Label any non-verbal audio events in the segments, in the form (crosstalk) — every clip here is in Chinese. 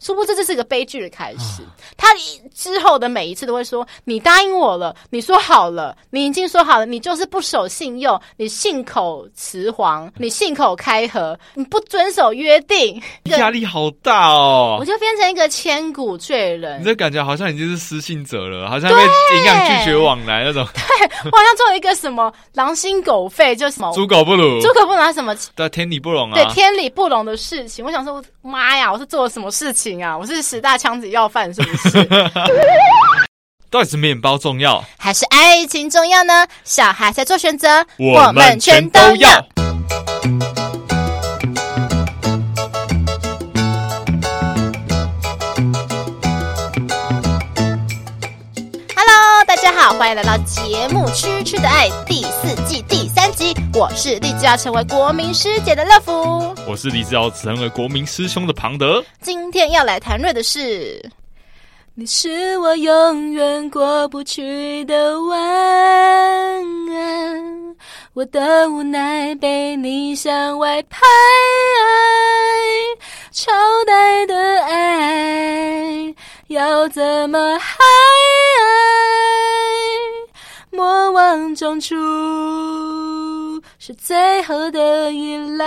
殊不知这是个悲剧的开始。他之后的每一次都会说：“你答应我了，你说好了，你已经说好了，你就是不守信用，你信口雌黄，你信口开河，你不遵守约定。”压力好大哦！我就变成一个千古罪人。你这感觉好像已经是失信者了，好像被营养拒绝往来那种。对，(laughs) 我好像做了一个什么狼心狗肺，就什么猪狗不如，猪狗不如什么？对，天理不容啊！对，天理不容的事情。我想说，妈呀，我是做了什么事情啊？我是十大枪子要犯是不是？(laughs) 到底是面包重要，还是爱情重要呢？小孩在做选择，我们全都要。欢迎来到节目《痴痴的爱》第四季第三集。我是立志要成为国民师姐的乐福，我是立志要成为国民师兄的庞德。今天要来谈论的是。你是我永远过不去的弯岸，我的无奈被你向外拍，超带的爱要怎么嗨？莫忘中出是最后的依赖。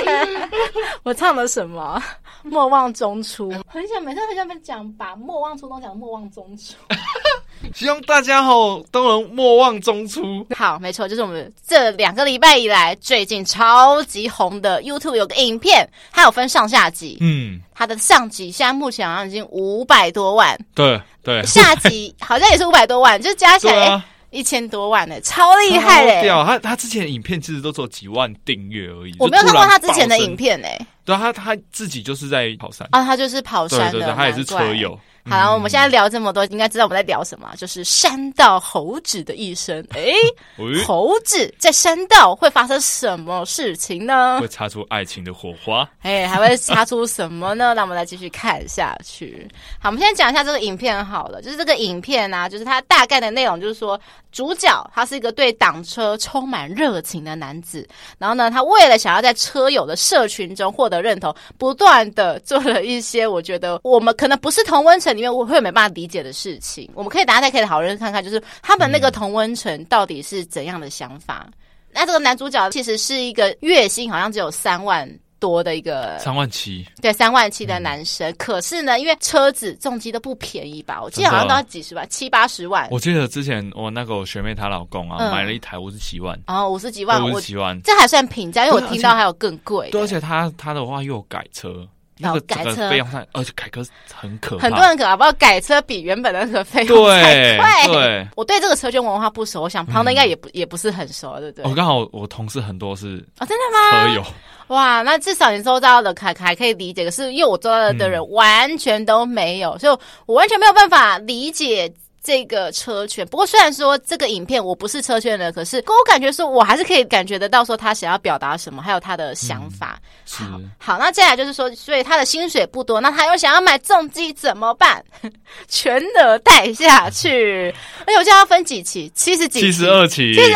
(laughs) 我唱了什么？莫忘中出，很想每次很想被讲，把莫忘初中讲莫忘中出。(laughs) (laughs) 希望大家好都能莫忘中出。好，没错，就是我们这两个礼拜以来最近超级红的 YouTube 有个影片，它有分上下集。嗯，它的上集现在目前好像已经五百多万。对对，下集好像也是五百多万，就加起来一千多万呢，超厉害嘞！他他之前的影片其实都只有几万订阅而已。我没有看过他之前的影片呢。对，他他自己就是在跑山啊，他就是跑山的，对对对，他也是车友。好了，我们现在聊这么多，应该知道我们在聊什么，就是山道猴子的一生。哎，(laughs) 猴子在山道会发生什么事情呢？会擦出爱情的火花。(laughs) 哎，还会擦出什么呢？让我们来继续看下去。好，我们先讲一下这个影片好了，就是这个影片啊，就是它大概的内容，就是说主角他是一个对挡车充满热情的男子，然后呢，他为了想要在车友的社群中获的认同，不断的做了一些我觉得我们可能不是同温层。里面我会没办法理解的事情，我们可以大家再可以讨论看看，就是他们那个同温层到底是怎样的想法。那这个男主角其实是一个月薪好像只有三万多的一个三万七，对，三万七的男生。嗯、可是呢，因为车子重机都不便宜吧？我记得好像都要几十万，七八十万。我记得之前我那个我学妹她老公啊，嗯、买了一台五十几万，哦，五十几万，五十几万，这还算平价，因为我听到还有更贵。对，而且他他的话又改车。那个改车费用上，而且改车很可怕，很多人可能不知道改车比原本的那个费用对对，我对这个车圈文化不熟，我想旁的应该也不也不是很熟，对不对？我刚好我同事很多是啊，真的吗？车友哇，那至少你收到的还还可以理解，可是因为我收到的人完全都没有，所以我完全没有办法理解。这个车圈，不过虽然说这个影片我不是车圈的人，可是跟我感觉说，我还是可以感觉得到说他想要表达什么，还有他的想法。嗯、好，好，那接下来就是说，所以他的薪水不多，那他又想要买重机怎么办？(laughs) 全额贷下去。(laughs) 而且我记得要分几期，七十几期，七十二期。其实，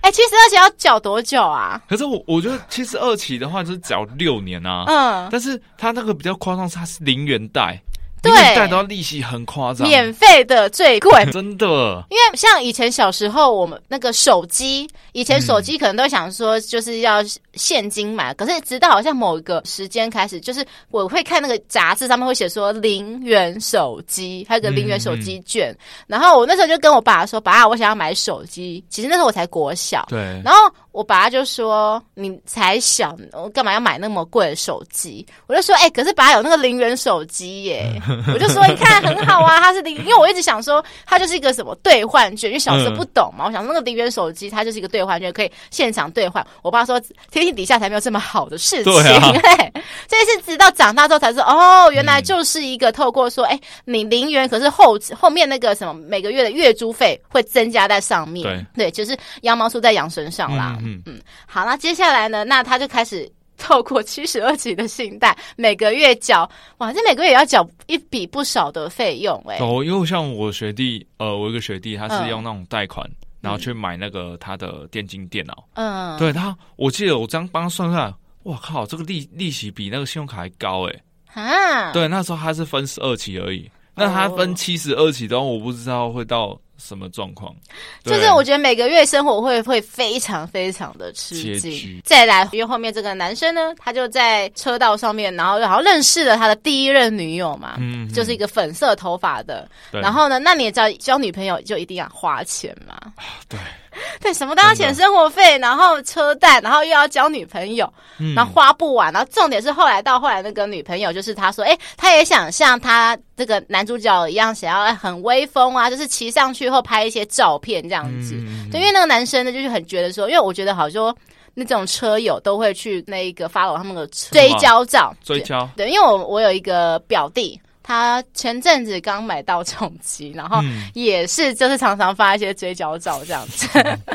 哎，七十二期要缴多久啊？可是我我觉得七十二期的话就是缴六年啊。嗯，但是他那个比较夸张，他是零元贷。对，贷到利息很夸张，免费的最贵，(laughs) 真的。因为像以前小时候，我们那个手机，以前手机可能都想说就是要现金买，嗯、可是直到好像某一个时间开始，就是我会看那个杂志上面会写说零元手机，还有个零元手机券。嗯、然后我那时候就跟我爸说：“爸，我想要买手机。”其实那时候我才国小，对。然后我爸就说：“你才小，我干嘛要买那么贵的手机？”我就说：“哎、欸，可是爸有那个零元手机耶。”我就说，你看很好啊，它是零，因为我一直想说，它就是一个什么兑换券，因为小时候不懂嘛，我想说那个零元手机，它就是一个兑换券，可以现场兑换。我爸说，天底下才没有这么好的事情。对啊，(laughs) 这是直到长大之后才知道，哦，原来就是一个透过说，哎，你零元，可是后后面那个什么每个月的月租费会增加在上面。对，对，就是羊毛出在羊身上啦。嗯嗯，好，那接下来呢，那他就开始。透过七十二期的信贷，每个月缴哇，这每个月也要缴一笔不少的费用哎、欸。哦，因为像我学弟，呃，我一个学弟，他是用那种贷款，嗯、然后去买那个他的电竞电脑。嗯，对他，我记得我这样帮他算算，哇靠，这个利利息比那个信用卡还高哎、欸。啊。对，那时候他是分十二期而已，那他分七十二期的话，我不知道会到。什么状况？就是我觉得每个月生活会会非常非常的吃惊。再来，因为后面这个男生呢，他就在车道上面，然后然后认识了他的第一任女友嘛，嗯，就是一个粉色头发的。然后呢，那你也知道，交女朋友就一定要花钱嘛。对。(laughs) 对，什么都要钱，生活费，然后车贷，然后又要交女朋友，嗯、然后花不完。然后重点是后来到后来那个女朋友，就是他说，哎，他也想像他这个男主角一样，想要很威风啊，就是骑上去后拍一些照片这样子。嗯、对，因为那个男生呢，就是很觉得说，因为我觉得好像说那种车友都会去那个 follow 他们的追焦照，追焦。对，因为我我有一个表弟。他前阵子刚买到重机，然后也是就是常常发一些追焦照这样子。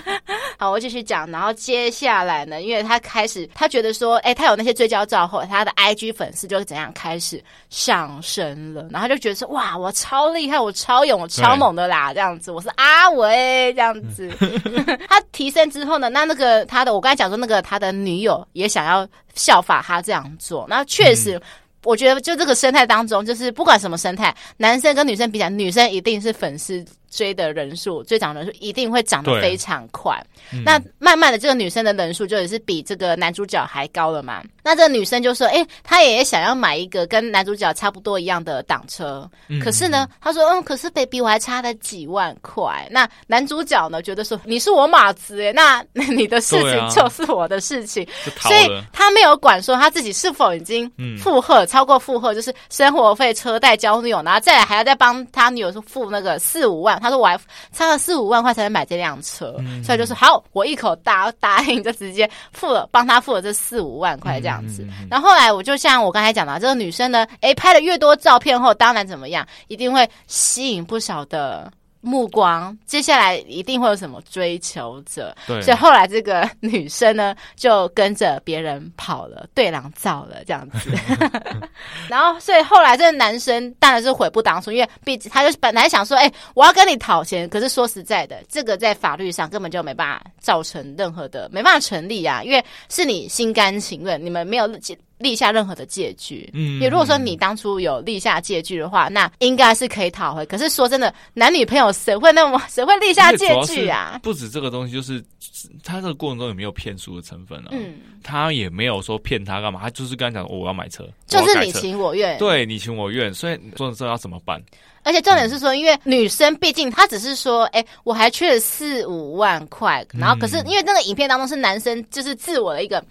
(laughs) 好，我继续讲。然后接下来呢，因为他开始他觉得说，哎，他有那些追焦照后，他的 IG 粉丝就是怎样开始上升了。然后他就觉得说，哇，我超厉害，我超勇，我超猛的啦，这样子。我是阿伟这样子。(laughs) 他提升之后呢，那那个他的，我刚才讲说那个他的女友也想要效法他这样做。那确实。我觉得就这个生态当中，就是不管什么生态，男生跟女生比较，女生一定是粉丝。追的人数，追涨人数一定会涨得非常快。嗯、那慢慢的，这个女生的人数就也是比这个男主角还高了嘛。那这个女生就说：“哎、欸，她也想要买一个跟男主角差不多一样的挡车。嗯、可是呢，她说：嗯，可是 baby 我还差了几万块。那男主角呢，觉得说你是我马子哎，那 (laughs) 你的事情就是我的事情，啊、所以他没有管说他自己是否已经负荷、嗯、超过负荷，就是生活费、车贷、交女友，然后再来还要再帮他女友说付那个四五万。”他说：“我还差了四五万块才能买这辆车，嗯、所以就是好，我一口答答应，就直接付了，帮他付了这四五万块这样子。嗯嗯嗯、然后后来我就像我刚才讲的，这个女生呢，诶，拍了越多照片后，当然怎么样，一定会吸引不少的。”目光，接下来一定会有什么追求者，对，所以后来这个女生呢，就跟着别人跑了，对狼造了这样子，(laughs) 然后所以后来这个男生当然是悔不当初，因为毕竟他就本来想说，哎、欸，我要跟你讨钱，可是说实在的，这个在法律上根本就没办法造成任何的，没办法成立啊，因为是你心甘情愿，你们没有立下任何的借据，嗯，也如果说你当初有立下借据的话，那应该是可以讨回。可是说真的，男女朋友谁会那么 (laughs) 谁会立下借据啊？不止这个东西，就是他这个过程中有没有骗术的成分啊。嗯，他也没有说骗他干嘛，他就是跟他讲我要买车，就是你情我愿，对你情我愿。所以说这要怎么办？而且重点是说，因为女生毕竟她只是说，哎，我还缺了四五万块，然后可是因为那个影片当中是男生就是自我的一个。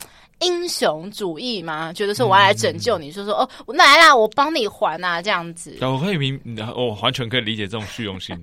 英雄主义吗？觉得说我要来拯救你，说、嗯、说哦，那来啦，我帮你还啊，这样子。我可以明，我完全可以理解这种虚荣心，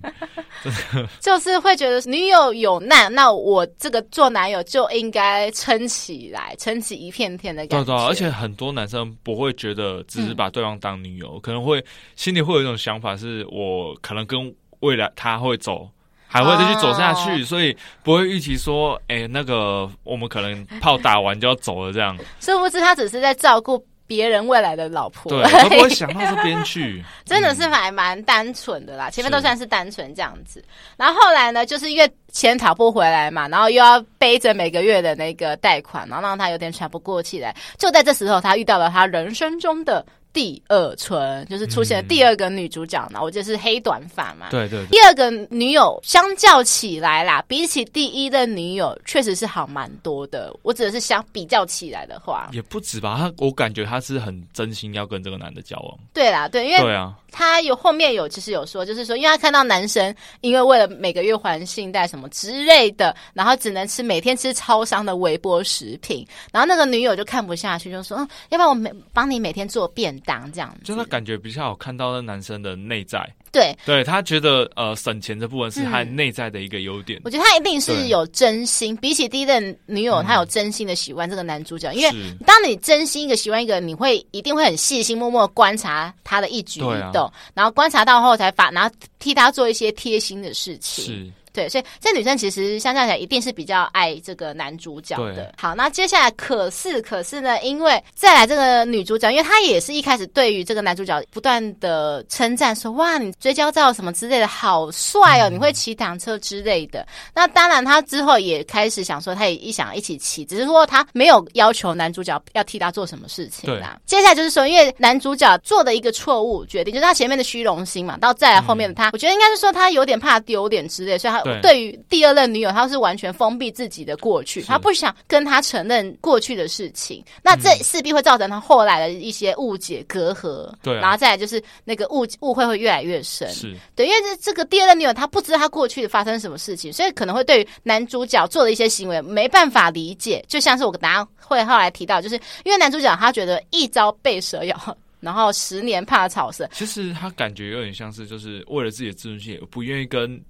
(laughs) 就是会觉得女友有难，那我这个做男友就应该撑起来，撑起一片天的感觉。对对，而且很多男生不会觉得只是把对方当女友，嗯、可能会心里会有一种想法，是我可能跟未来他会走。还会继续走下去，oh. 所以不会预期说，哎、欸，那个我们可能炮打完就要走了这样。殊不知他只是在照顾别人未来的老婆，对，他不会想到这边去。(laughs) 真的是还蛮单纯的啦，前面都算是单纯这样子。然后后来呢，就是因为钱讨不回来嘛，然后又要背着每个月的那个贷款，然后让他有点喘不过气来。就在这时候，他遇到了他人生中的。第二春就是出现了第二个女主角嘛，嗯、我就是黑短发嘛。对，对对。第二个女友相较起来啦，比起第一的女友，确实是好蛮多的。我指的是相比较起来的话，也不止吧。他我感觉他是很真心要跟这个男的交往。对啦，对，因为对啊。他有后面有其实有说，就是说，因为他看到男生因为为了每个月还信贷什么之类的，然后只能吃每天吃超商的微波食品，然后那个女友就看不下去，就说：“嗯，要不然我每帮你每天做便当这样子。”就他感觉比较好看到那男生的内在。对，对他觉得呃省钱这部分是他内在的一个优点。嗯、我觉得他一定是有真心，比起第一任女友，他有真心的喜欢这个男主角。嗯、因为当你真心一个喜欢一个，你会一定会很细心、默默观察他的一举一动，啊、然后观察到后才发，然后替他做一些贴心的事情。是，对，所以这女生其实相较起来一定是比较爱这个男主角的。好，那接下来可是可是呢，因为再来这个女主角，因为她也是一开始对于这个男主角不断的称赞说，哇，你追焦照什么之类的，好帅哦，你会骑挡车之类的。嗯、那当然，她之后也开始想说，她也一想一起骑，只是说她没有要求男主角要替她做什么事情啦。接下来就是说，因为男主角做的一个错误决定，就是他前面的虚荣心嘛，到再来后面的他，嗯、我觉得应该是说他有点怕丢脸之类，所以他。对于第二任女友，他是完全封闭自己的过去，他不想跟他承认过去的事情。那这势必会造成他后来的一些误解、隔阂。对，然后再来就是那个误误会会越来越深。是对，因为这这个第二任女友，她不知道她过去发生什么事情，所以可能会对于男主角做的一些行为没办法理解。就像是我大家会后来提到，就是因为男主角他觉得一朝被蛇咬，(laughs) 然后十年怕草绳。其实他感觉有点像是，就是为了自己的自尊心，不愿意跟。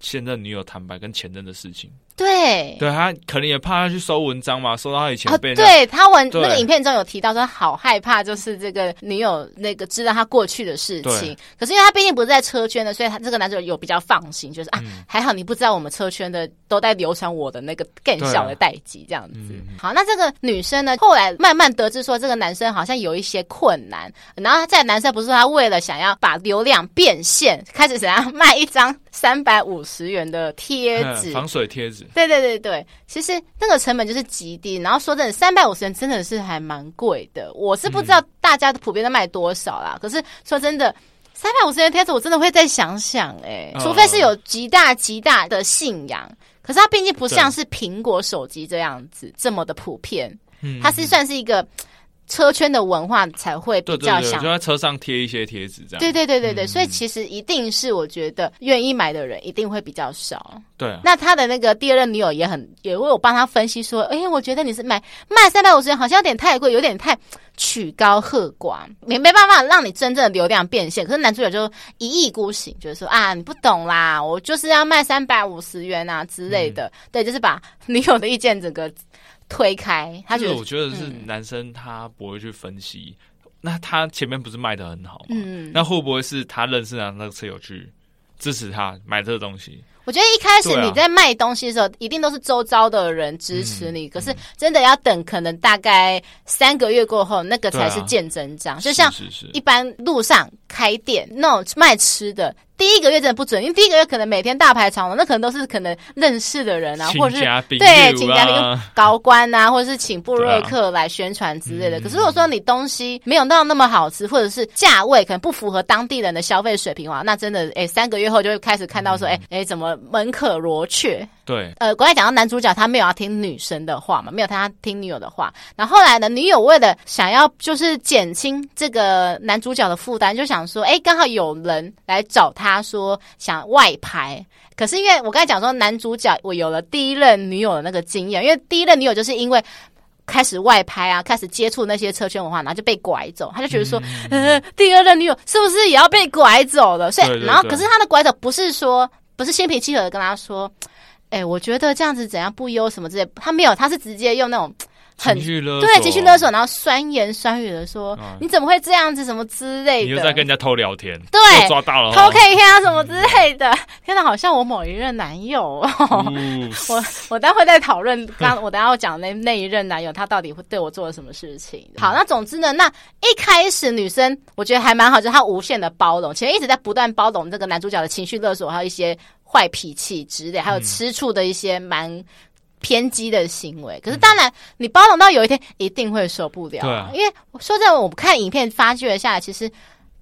现任女友坦白跟前任的事情。对，对他可能也怕他去收文章嘛，收到他以前被、啊、对他文对那个影片中有提到说，好害怕，就是这个女友那个知道他过去的事情。可是因为他毕竟不是在车圈的，所以他这个男主有比较放心，就是啊，嗯、还好你不知道我们车圈的都在流传我的那个更小的代际这样子。嗯、好，那这个女生呢，后来慢慢得知说这个男生好像有一些困难，然后在男生不是说他为了想要把流量变现，开始想要卖一张三百五十元的贴纸，防水贴纸。对对对对，其实那个成本就是极低，然后说真的，三百五十元真的是还蛮贵的。我是不知道大家普遍都卖多少啦，嗯、可是说真的，三百五十元贴纸我真的会再想想哎、欸，除非是有极大极大的信仰，可是它毕竟不像是苹果手机这样子对这么的普遍，它是算是一个。车圈的文化才会比较想就在车上贴一些贴纸，这样。对对对对对，嗯、所以其实一定是我觉得愿意买的人一定会比较少。对、啊，那他的那个第二任女友也很，也为我帮他分析说，哎，我觉得你是买卖三百五十元，好像有点太贵，有点太曲高和寡，你没办法让你真正的流量变现。可是男主角就一意孤行，就是说啊，你不懂啦，我就是要卖三百五十元啊之类的。嗯、对，就是把女友的意见整个。推开，他觉得我觉得是男生他不会去分析，嗯、那他前面不是卖的很好吗？嗯，那会不会是他认识的那个车友去支持他买这个东西？我觉得一开始你在卖东西的时候，啊、一定都是周遭的人支持你，嗯、可是真的要等可能大概三个月过后，那个才是见真章。啊、就像一般路上开店那种卖吃的。第一个月真的不准，因为第一个月可能每天大排长龙，那可能都是可能认识的人啊，或者是对请嘉宾高官啊，或者是请部落客来宣传之类的。啊、可是如果说你东西没有到那么好吃，或者是价位可能不符合当地人的消费水平的话，那真的哎，三个月后就会开始看到说，哎哎、嗯，怎么门可罗雀？对，呃，刚才讲到男主角他没有要听女生的话嘛，没有他听女友的话。然后后来呢，女友为了想要就是减轻这个男主角的负担，就想说，哎，刚好有人来找他说想外拍。可是因为我刚才讲说，男主角我有了第一任女友的那个经验，因为第一任女友就是因为开始外拍啊，开始接触那些车圈文化，然后就被拐走，他就觉得说，嗯、呃，第二任女友是不是也要被拐走了？所以，然后可是他的拐走不是说不是心平气和的跟他说。哎、欸，我觉得这样子怎样不优什么之类，他没有，他是直接用那种很对情绪勒索，然后酸言酸语的说、嗯、你怎么会这样子什么之类的，你又在跟人家偷聊天，对，抓到了，偷 K 啊什么之类的，嗯、天哪，好像我某一任男友，嗯、(laughs) 我我待会再讨论，刚我等下要讲那那一任男友他到底会对我做了什么事情。嗯、好，那总之呢，那一开始女生我觉得还蛮好，就是她无限的包容，其实一直在不断包容这个男主角的情绪勒索，还有一些。坏脾气之类，还有吃醋的一些蛮偏激的行为。嗯、可是当然，你包容到有一天一定会受不了。因为说真的，我们看影片发掘了下来，其实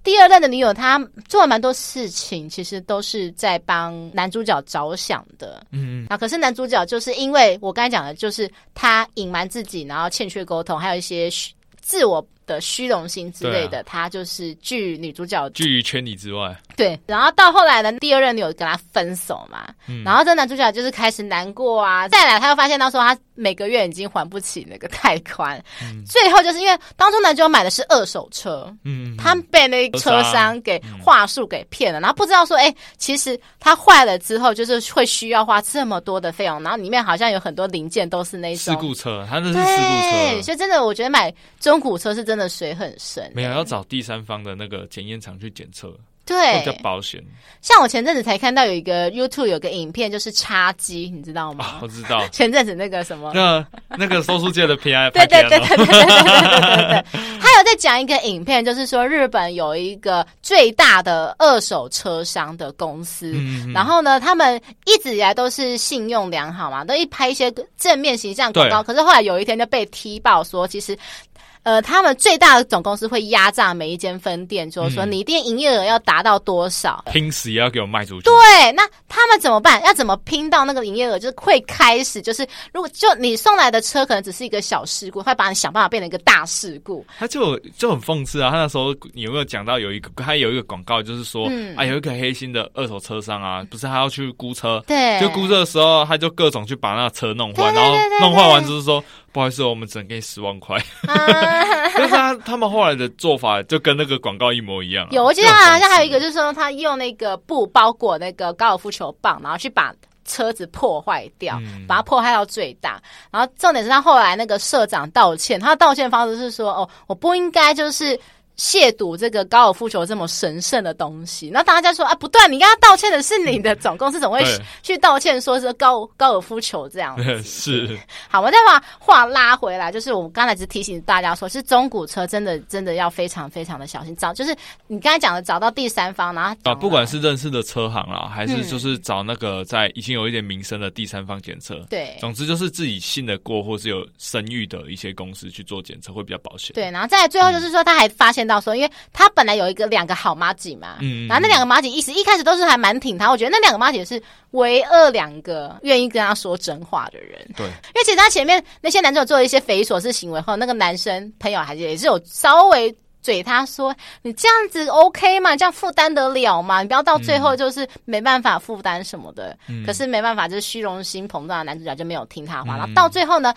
第二任的女友她做了蛮多事情，其实都是在帮男主角着想的。嗯嗯。啊，可是男主角就是因为我刚才讲的，就是他隐瞒自己，然后欠缺沟通，还有一些自我。的虚荣心之类的，啊、他就是拒女主角。拒于千里之外。对，然后到后来呢，第二任女友跟他分手嘛，嗯、然后这男主角就是开始难过啊。再来，他又发现到说他每个月已经还不起那个贷款，嗯、最后就是因为当初男主角买的是二手车，嗯，他被那车商给话术给骗了，嗯、然后不知道说，哎，其实他坏了之后就是会需要花这么多的费用，然后里面好像有很多零件都是那种事故车，他那是事故车，对，所以真的我觉得买中古车是真的水很深，欸，没有要找第三方的那个检验厂去检测。对，比较保险。像我前阵子才看到有一个 YouTube 有个影片，就是插机，你知道吗？啊、我知道。(laughs) 前阵子那个什么，那那个收书界的 P I，(laughs) 对对对对对对对对对。他有在讲一个影片，就是说日本有一个最大的二手车商的公司，嗯、然后呢，他们一直以来都是信用良好嘛，都一拍一些正面形象广告，可是后来有一天就被踢爆说，其实。呃，他们最大的总公司会压榨每一间分店，就是说你店营业额要达到多少，拼死也要给我卖出去。对，那他们怎么办？要怎么拼到那个营业额？就是会开始，就是如果就你送来的车可能只是一个小事故，会把你想办法变成一个大事故。他就就很讽刺啊！他那时候有没有讲到有一个，他有一个广告，就是说、嗯、啊，有一个黑心的二手车商啊，不是他要去估车，对，就估车的时候，他就各种去把那个车弄坏，然后弄坏完就是说。不好意思，我们只能给你十万块。(laughs) (laughs) 但是他他们后来的做法就跟那个广告一模一样啊。有，我记得好像还有一个，就是说他用那个布包裹那个高尔夫球棒，然后去把车子破坏掉，嗯，把它破坏到最大。然后重点是他后来那个社长道歉，他的道歉方式是说：“哦，我不应该就是。”亵渎这个高尔夫球这么神圣的东西，那大家说啊，不对，你跟他道歉的是你的总公司，怎么会去道歉说是高高尔夫球这样子？(laughs) 是。好，我再把话拉回来，就是我们刚才只提醒大家说，是中古车真的真的要非常非常的小心，找就是你刚才讲的找到第三方，然后啊，不管是认识的车行啦，还是就是找那个在已经有一点名声的第三方检测，对，总之就是自己信得过或是有声誉的一些公司去做检测会比较保险。对，然后再最后就是说，他还发现。到说，因为他本来有一个两个好妈吉嘛，嗯，然后那两个妈吉一直一开始都是还蛮挺他，我觉得那两个妈吉是唯二两个愿意跟他说真话的人，对，因为其实他前面那些男主做了一些匪夷所思行为后，那个男生朋友还是也是有稍微嘴他说，你这样子 OK 吗？这样负担得了吗？你不要到最后就是没办法负担什么的，嗯，可是没办法，就是虚荣心膨胀的男主角就没有听他话，然后到最后呢。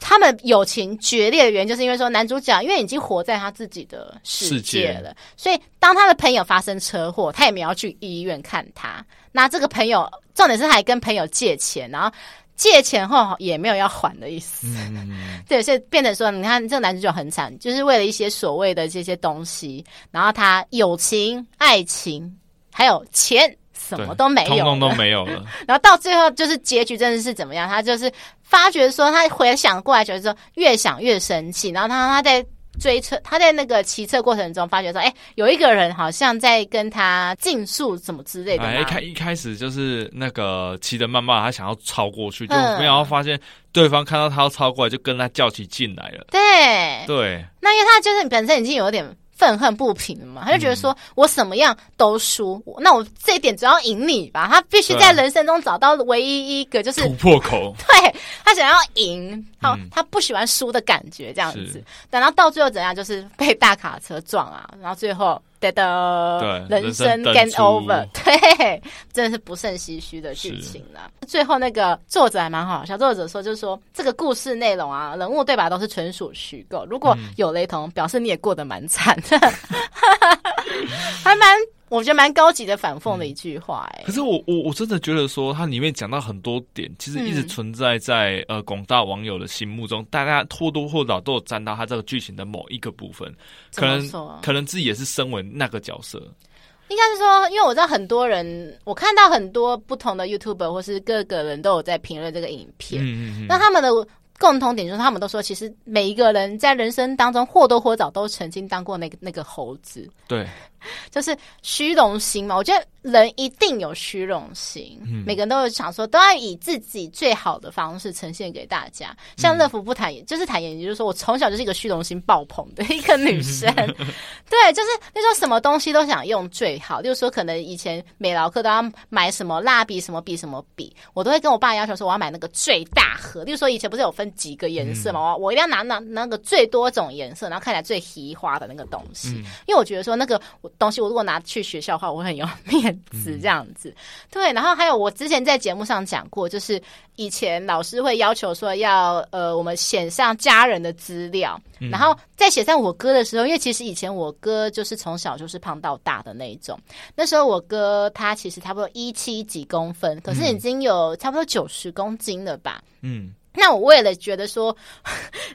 他们友情决裂的原因，就是因为说男主角因为已经活在他自己的世界了，界所以当他的朋友发生车祸，他也没有去医院看他。那这个朋友重点是还跟朋友借钱，然后借钱后也没有要还的意思。嗯、(laughs) 对，所以变成说，你看这个男主角很惨，就是为了一些所谓的这些东西，然后他友情、爱情还有钱。什么都没有，通通都没有了。(laughs) 然后到最后就是结局真的是怎么样？他就是发觉说，他回想过来，觉得说越想越生气。然后他他在追车，他在那个骑车过程中发觉说，哎，有一个人好像在跟他竞速，什么之类的。哎，一开一开始就是那个骑的慢慢，他想要超过去，就没有发现对方看到他要超过来，就跟他较起劲来了。对对，那因为他就是本身已经有点。愤恨不平嘛，他就觉得说我什么样都输，嗯、那我这一点只要赢你吧。他必须在人生中找到唯一一个就是突破口，(laughs) 对，他想要赢，他、嗯、他不喜欢输的感觉这样子。等到到最后怎样，就是被大卡车撞啊，然后最后。觉得人生 game over，对，真的是不胜唏嘘的剧情了。最后那个作者还蛮好笑，作者说就是说这个故事内容啊，人物对白都是纯属虚构，如果有雷同，表示你也过得蛮惨的，(laughs) 还蛮。我觉得蛮高级的反讽的一句话，哎、欸。可是我我我真的觉得说，它里面讲到很多点，其实一直存在在、嗯、呃广大网友的心目中，大家或多或少都有沾到他这个剧情的某一个部分，可能可能自己也是身为那个角色。应该是说，因为我知道很多人，我看到很多不同的 YouTuber 或是各个人都有在评论这个影片，嗯嗯嗯，那他们的。共同点就是，他们都说，其实每一个人在人生当中或多或少都曾经当过那个那个猴子。对，就是虚荣心嘛。我觉得人一定有虚荣心，嗯、每个人都有想说，都要以自己最好的方式呈现给大家。像乐福不坦言，就是坦言，也就是说我从小就是一个虚荣心爆棚的一个女生。(laughs) 对，就是那时候什么东西都想用最好，就是说可能以前美劳课都要买什么蜡笔、什么笔、什么笔，我都会跟我爸要求说，我要买那个最大盒。就是说以前不是有分。几个颜色嘛，我我一定要拿那那个最多种颜色，然后看起来最奇花的那个东西，嗯、因为我觉得说那个东西我如果拿去学校的话，我会很有面子这样子。嗯、对，然后还有我之前在节目上讲过，就是以前老师会要求说要呃我们写上家人的资料，嗯、然后在写上我哥的时候，因为其实以前我哥就是从小就是胖到大的那一种，那时候我哥他其实差不多一七几公分，可是已经有差不多九十公斤了吧？嗯。那我为了觉得说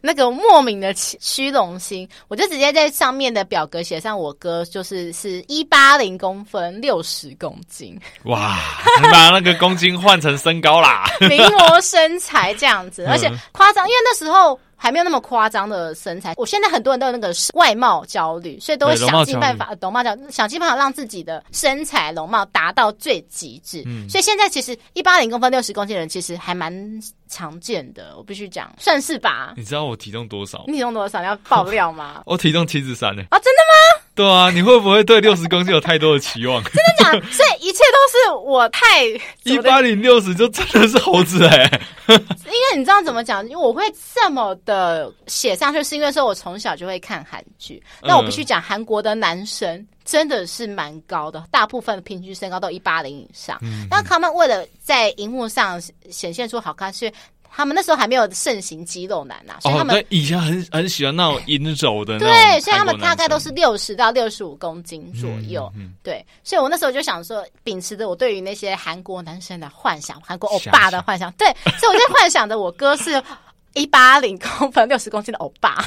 那个莫名的虚荣心，我就直接在上面的表格写上我哥就是是一八零公分，六十公斤。哇，你把那个公斤换成身高啦，名模身材这样子，(laughs) 而且夸张，因为那时候。还没有那么夸张的身材。我现在很多人都有那个外貌焦虑，所以都会想尽办法，容貌焦虑，想尽办法让自己的身材容貌达到最极致。嗯，所以现在其实一八零公分六十公斤的人其实还蛮常见的，我必须讲，算是吧。你知道我体重多少？你体重多少？你要爆料吗？我 (laughs) 体重七十三呢。啊，真的吗？对啊，你会不会对六十公斤有太多的期望？(laughs) 真的假的？所以一切都是我太一八零六十就真的是猴子哎、欸！(laughs) 因为你知道怎么讲？因为我会这么的写上去，是因为说我从小就会看韩剧。那我必须讲，韩国的男生真的是蛮高的，大部分平均身高都一八零以上。那、嗯、他们为了在荧幕上显现出好看，是。他们那时候还没有盛行肌肉男呐、啊，所以他们、哦、以前很很喜欢那种银柔的。对，所以他们大概都是六十到六十五公斤左右。嗯嗯、对，所以我那时候就想说，秉持着我对于那些韩国男生的幻想，韩国欧巴的幻想。(laughs) 对，所以我在幻想着我哥是一八零公分、六十公斤的欧巴。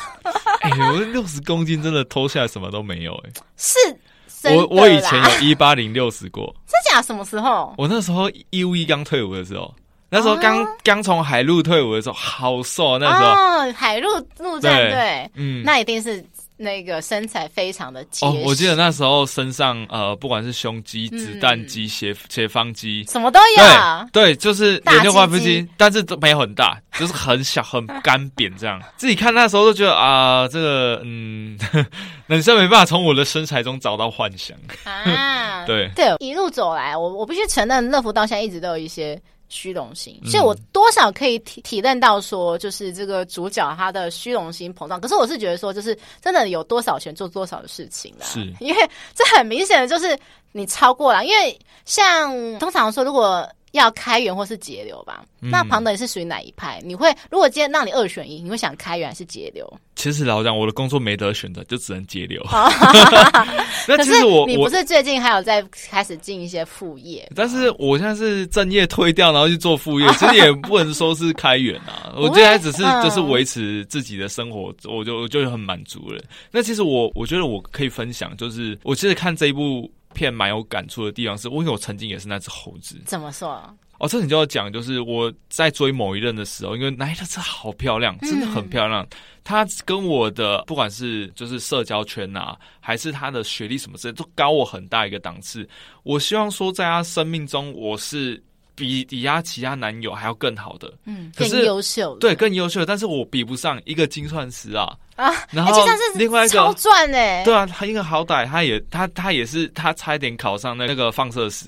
哎呦，六十公斤真的脱下来什么都没有哎、欸。是，我我以前有一八零六十过。真假？什么时候？我那时候义务役刚退伍的时候。那时候刚刚从海陆退伍的时候，好瘦啊！那时候哦，海陆陆战队，嗯，那一定是那个身材非常的结实。哦，我记得那时候身上呃，不管是胸肌、子弹肌、斜斜方肌，什么都有。对，对，就是有点外腹肌，但是都没有很大，就是很小、(laughs) 很干扁这样。自己看那时候都觉得啊，这个嗯，(laughs) 男生没办法从我的身材中找到幻想啊。(laughs) 对对，一路走来，我我必须承认，乐福到现在一直都有一些。虚荣心，所以我多少可以体体认到说，就是这个主角他的虚荣心膨胀。可是我是觉得说，就是真的有多少钱做多少的事情啦，是因为这很明显的就是你超过了。因为像通常说，如果要开源或是节流吧。嗯、那庞德你是属于哪一派？你会如果今天让你二选一，你会想开源还是节流？其实老实讲，我的工作没得选择，就只能节流。(laughs) 那其实我你不是最近还有在开始进一些副业？但是我现在是正业退掉，然后去做副业，(laughs) 其实也不能说是开源啊。(laughs) 我现在只是就是维持自己的生活，我就我就很满足了。那其实我我觉得我可以分享，就是我其实看这一部片蛮有感触的地方是，是因为我曾经也是那只猴子。怎么说？哦，这你就要讲，就是我在追某一任的时候，因为那一辆车好漂亮，真的很漂亮。他跟我的不管是就是社交圈啊，还是他的学历什么之类，都高我很大一个档次。我希望说，在他生命中，我是比抵押其他男友还要更好的，嗯，更优秀，对，更优秀。但是我比不上一个精算师啊啊！然后另外一个超赚哎，对啊，他因为好歹他也他他也是他差一点考上那个放射师。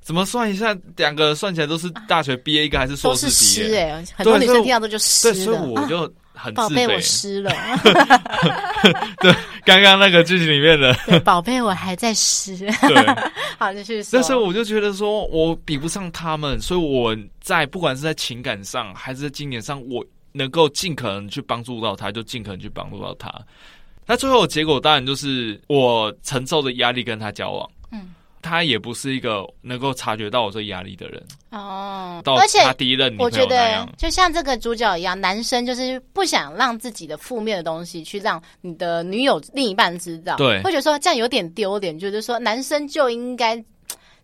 怎么算一下？两个算起来都是大学毕业，一个还是硕士毕业？哎、欸，很多女生听到都就湿了。对，所以我就很。宝贝，我湿了。(laughs) 对，刚刚那个剧情里面的宝贝，我还在湿。对，(laughs) 好，继续说。但是我就觉得说，我比不上他们，所以我在不管是在情感上还是在经验上，我能够尽可能去帮助到他，就尽可能去帮助到他。那最后结果当然就是我承受的压力跟他交往。嗯。他也不是一个能够察觉到我这压力的人哦，而且我觉得就像这个主角一样，男生就是不想让自己的负面的东西去让你的女友另一半知道，对，会觉得说这样有点丢脸，就是说男生就应该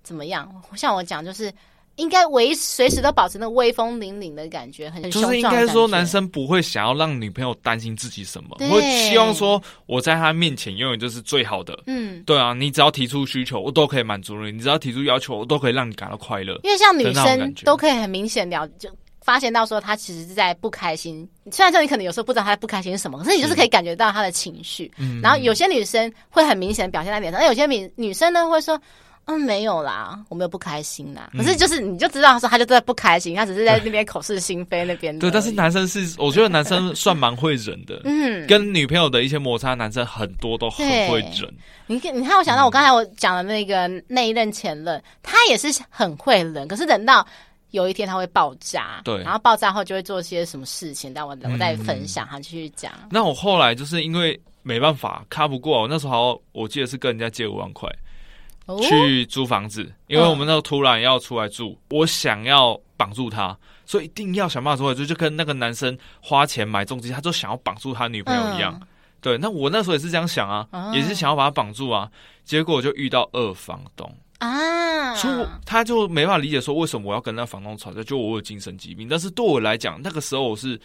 怎么样？像我讲就是。应该维随时都保持那威风凛凛的感觉，很就是应该说，男生不会想要让女朋友担心自己什么，对会希望说我在他面前永远就是最好的。嗯，对啊，你只要提出需求，我都可以满足你；你只要提出要求，我都可以让你感到快乐。因为像女生都可以很明显了就发现到说，他其实是在不开心。虽然说你可能有时候不知道他不开心是什么，可是你就是可以感觉到他的情绪。嗯，然后有些女生会很明显表现在脸上，那有些女女生呢会说。嗯，没有啦，我没有不开心啦。可是就是，你就知道说，他就在不开心，他只是在那边口是心非那边。对，但是男生是，我觉得男生算蛮会忍的。嗯，跟女朋友的一些摩擦，男生很多都很会忍。你看，你看，我想到我刚才我讲的那个那一任前任，他也是很会忍，可是等到有一天他会爆炸。对，然后爆炸后就会做些什么事情，但我我再分享，他继续讲。那我后来就是因为没办法，卡不过，我那时候我记得是跟人家借五万块。去租房子，因为我们那时候突然要出来住，我想要绑住他，所以一定要想办法出来，住就跟那个男生花钱买重机，他就想要绑住他女朋友一样。嗯、对，那我那时候也是这样想啊，哦、也是想要把他绑住啊，结果就遇到二房东。啊，所以他就没办法理解说为什么我要跟那房东吵架，就我有精神疾病。但是对我来讲，那个时候我是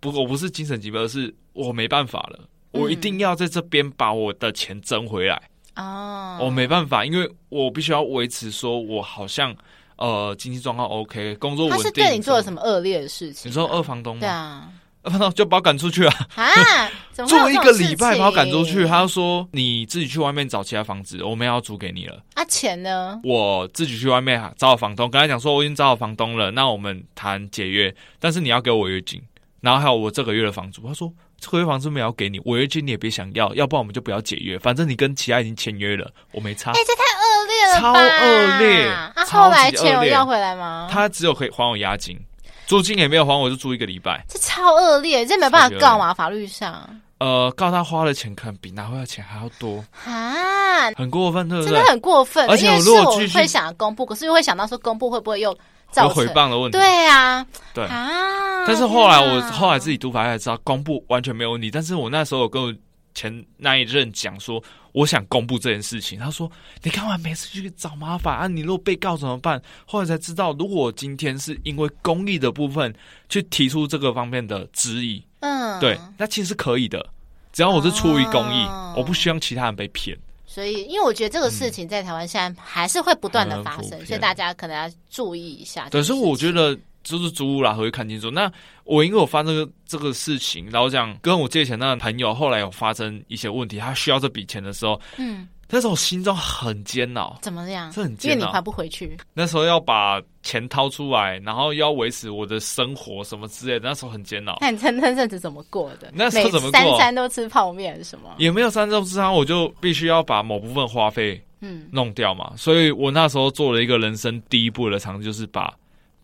不，我不是精神疾病，而是我没办法了，嗯、我一定要在这边把我的钱争回来。哦，我没办法，因为我必须要维持，说我好像呃经济状况 OK，工作稳定。他是对你做了什么恶劣的事情？你说二房东吗？对啊，二房东就把我赶出去啊！啊，住一个礼拜把我赶出去，他就说你自己去外面找其他房子，我们要租给你了。啊，钱呢？我自己去外面找好房东，跟他讲说我已经找好房东了，那我们谈解约，但是你要给我违约金，然后还有我这个月的房租。他说。合约房子没有给你，违约金你也别想要，要不然我们就不要解约。反正你跟其他已经签约了，我没差。哎、欸，这太恶劣了，超恶劣！啊，后来钱有要回来吗？他只有可以还我押金，租金也没有还，我就住一个礼拜。这超恶劣，这没办法告嘛？法律上，呃，告他花的钱可能比拿回来的钱还要多啊，很过分，对不对？真的很过分。而且如果我会想公布，可是又会想到说公布会不会又。有诽谤的问题，对啊，对啊。但是后来我后来自己读法才知道，公布完全没有问题。但是我那时候有跟我前那一任讲说，我想公布这件事情。他说：“你干嘛每次去找麻烦啊？你如果被告怎么办？”后来才知道，如果我今天是因为公益的部分去提出这个方面的质疑，嗯，对，那其实是可以的，只要我是出于公益，我不希望其他人被骗。所以，因为我觉得这个事情在台湾现在还是会不断的发生，所以大家可能要注意一下。对，所以我觉得就是租屋啦，会看清楚。那我因为我发生这个这个事情，然后讲跟我借钱那个朋友后来有发生一些问题，他需要这笔钱的时候，嗯。那时候我心中很煎熬，怎么样？这很煎熬，因为你还不回去。那时候要把钱掏出来，然后要维持我的生活什么之类的，那时候很煎熬。那你那那阵子怎么过的？那时候怎么过？三餐都吃泡面什么？也没有三餐都吃汤，我就必须要把某部分花费嗯弄掉嘛。嗯、所以我那时候做了一个人生第一步的尝试，就是把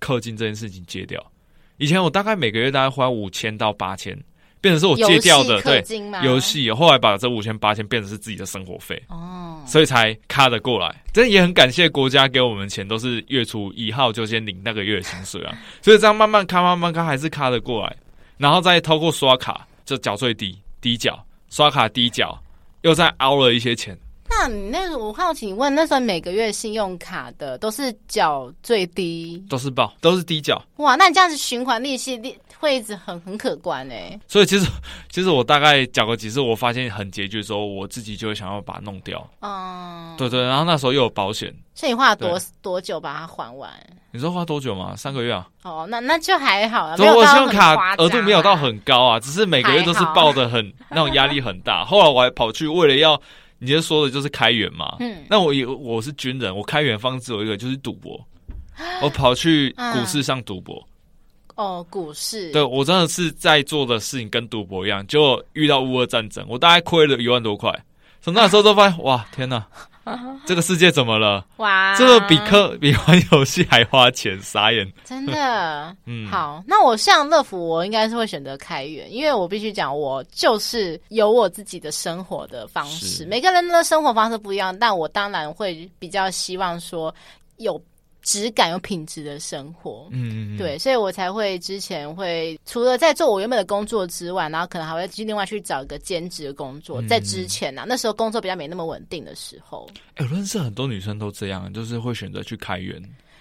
氪金这件事情戒掉。以前我大概每个月大概花五千到八千。变成是我戒掉的，对游戏，后来把这五千八千变成是自己的生活费。哦，所以才卡得过来。真的也很感谢国家给我们钱，都是月初一号就先领那个月的薪水啊，(laughs) 所以这样慢慢卡，慢慢卡，还是卡得过来，然后再透过刷卡就缴最低低缴，刷卡低缴，又再凹了一些钱。那你那我好奇，问那时候每个月信用卡的都是缴最低，都是报，都是低缴。哇，那你这样子循环利息利会一直很很可观哎、欸。所以其实其实我大概缴过几次，我发现很拮据的时候，我自己就会想要把它弄掉。嗯，对对，然后那时候又有保险，所以你花了多多久把它还完？你说花多久吗？三个月啊。哦，那那就还好了。所以我信用卡额度没有到很高啊，只是每个月都是报的很那种压力很大。后来我还跑去为了要。你就说的就是开源嘛？嗯，那我有我是军人，我开源方式有一个就是赌博，我跑去股市上赌博。哦，股市，对，我真的是在做的事情跟赌博一样，就遇到乌俄战争，我大概亏了一万多块。从那时候都发现，哇，天哪！这个世界怎么了？哇！这个比氪比玩游戏还花钱，傻眼！真的，(laughs) 嗯，好，那我像乐福，我应该是会选择开源，因为我必须讲，我就是有我自己的生活的方式，每个人的生活方式不一样，但我当然会比较希望说有。质感有品质的生活，嗯，对，所以我才会之前会除了在做我原本的工作之外，然后可能还会去另外去找一个兼职的工作。嗯、在之前呢、啊，那时候工作比较没那么稳定的时候，哎、欸，我认识很多女生都这样，就是会选择去开源，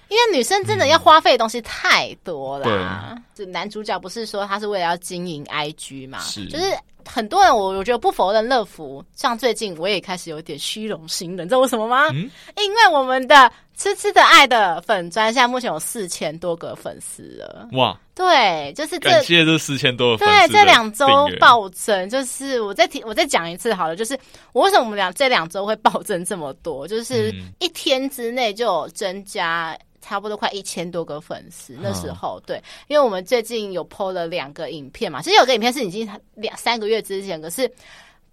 因为女生真的要花费的东西太多啦。嗯、就男主角不是说他是为了要经营 IG 嘛，是，就是。很多人，我我觉得不否认乐福，像最近我也开始有点虚荣心了，你知道为什么吗？嗯，因为我们的吃吃的爱的粉专现在目前有四千多个粉丝了。哇，对，就是这感谢这四千多个粉丝。对，这两周暴增，就是我再提，我再讲一次好了，就是我为什么我们俩这两周会暴增这么多，就是一天之内就有增加。差不多快一千多个粉丝，那时候、哦、对，因为我们最近有 PO 了两个影片嘛，其实有个影片是已经两三个月之前，可是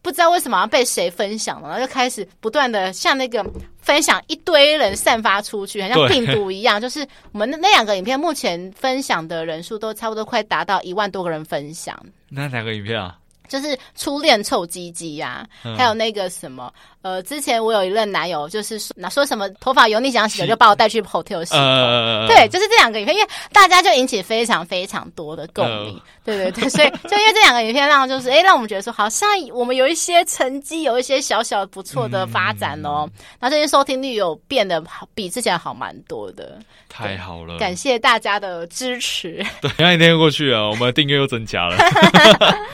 不知道为什么要被谁分享了，然后就开始不断的像那个分享一堆人散发出去，很像病毒一样。(laughs) 就是我们那两个影片目前分享的人数都差不多快达到一万多个人分享。那两个影片啊？就是初恋臭鸡鸡呀，还有那个什么，呃，之前我有一任男友，就是说说什么头发油腻想洗的，就把我带去 hotel 洗。呃，对，就是这两个影片，因为大家就引起非常非常多的共鸣。呃、对对对，所以就因为这两个影片，让就是哎，让我们觉得说，好像我们有一些成绩，有一些小小不错的发展哦。那、嗯、最近收听率有变得好，比之前好蛮多的。太好了，感谢大家的支持。(laughs) 对，那一天过去了，我们的订阅又增加了。(laughs)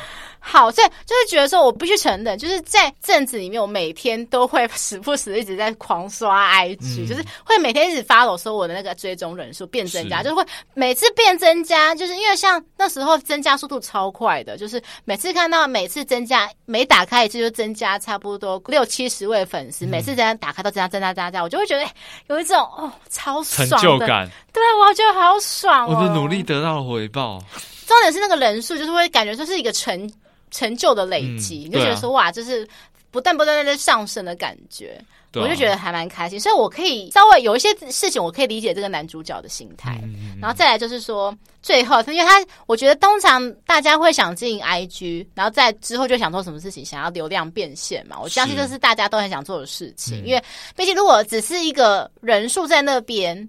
好，所以就是觉得说，我必须承认，就是在阵子里面，我每天都会时不时一直在狂刷 IG，、嗯、就是会每天一直 follow 说我的那个追踪人数变增加，是就是会每次变增加，就是因为像那时候增加速度超快的，就是每次看到每次增加，每打开一次就增加差不多六七十位粉丝，嗯、每次这样打开都增加增加增加，我就会觉得有一种哦超成就感，对，我觉得好爽、哦，我的努力得到了回报。重点是那个人数，就是会感觉说是一个成。成就的累积，嗯、你就觉得说、啊、哇，就是不断不断在上升的感觉，啊、我就觉得还蛮开心。所以我可以稍微有一些事情，我可以理解这个男主角的心态。嗯、然后再来就是说，最后，因为他我觉得通常大家会想经营 IG，然后在之后就想做什么事情，想要流量变现嘛。我相信这是大家都很想做的事情，嗯、因为毕竟如果只是一个人数在那边。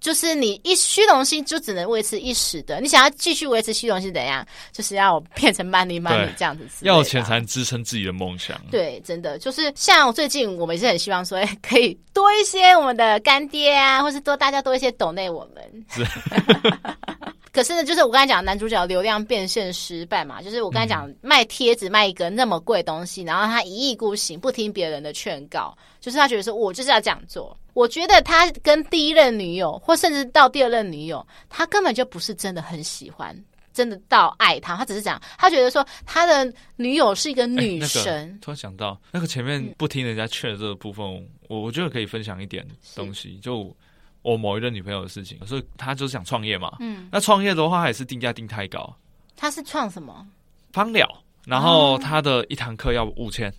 就是你一虚荣心就只能维持一时的，你想要继续维持虚荣心怎样？就是要变成 money money 这样子，要有钱才能支撑自己的梦想。对，真的就是像最近我们也是很希望说，哎，可以多一些我们的干爹啊，或是多大家多一些懂内我们。是 (laughs) 可是呢，就是我刚才讲男主角流量变现失败嘛，就是我刚才讲、嗯、卖贴纸卖一个那么贵东西，然后他一意孤行，不听别人的劝告，就是他觉得说我就是要这样做。我觉得他跟第一任女友，或甚至到第二任女友，他根本就不是真的很喜欢，真的到爱他，他只是讲他觉得说他的女友是一个女神。欸那个、突然想到那个前面不听人家劝的这个部分，嗯、我我觉得可以分享一点东西，就。我某一任女朋友的事情，所以他就是想创业嘛。嗯，那创业的话，还是定价定太高。他是创什么？芳疗，然后他的一堂课要五千。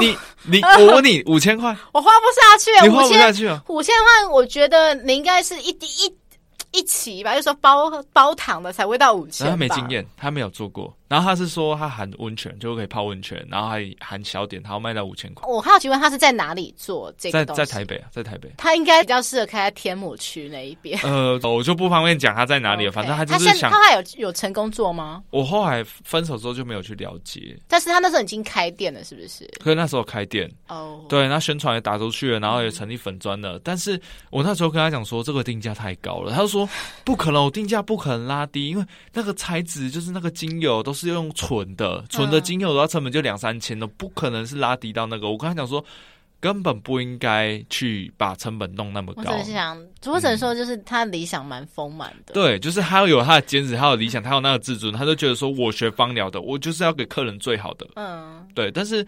你你你，我问你，五千块，(laughs) 我花不下去。你花不下去啊？五千块，我觉得你应该是一滴一一起吧，就说包包糖的才会到五千。他没经验，他没有做过。然后他是说他含温泉就可以泡温泉，然后还含小点，他要卖到五千块。我好奇问他是在哪里做这个？在在台北啊，在台北。他应该比较适合开在天母区那一边。呃，我就不方便讲他在哪里了。反正他就是想。他，他还有有成功做吗？我后来分手之后就没有去了解。但是他那时候已经开店了，是不是？可是那时候开店哦，对，那宣传也打出去了，然后也成立粉砖了。嗯、但是我那时候跟他讲说，这个定价太高了。他就说不可能，我定价不可能拉低，因为那个材质就是那个精油都是用纯。的纯的精油的话，成本就两三千了，不可能是拉低到那个。我刚才讲说，根本不应该去把成本弄那么高。我只是想，我只能说，就是他理想蛮丰满的、嗯。对，就是他要有他的坚持，他有理想，他有那个自尊，他就觉得说，我学芳疗的，我就是要给客人最好的。嗯，对。但是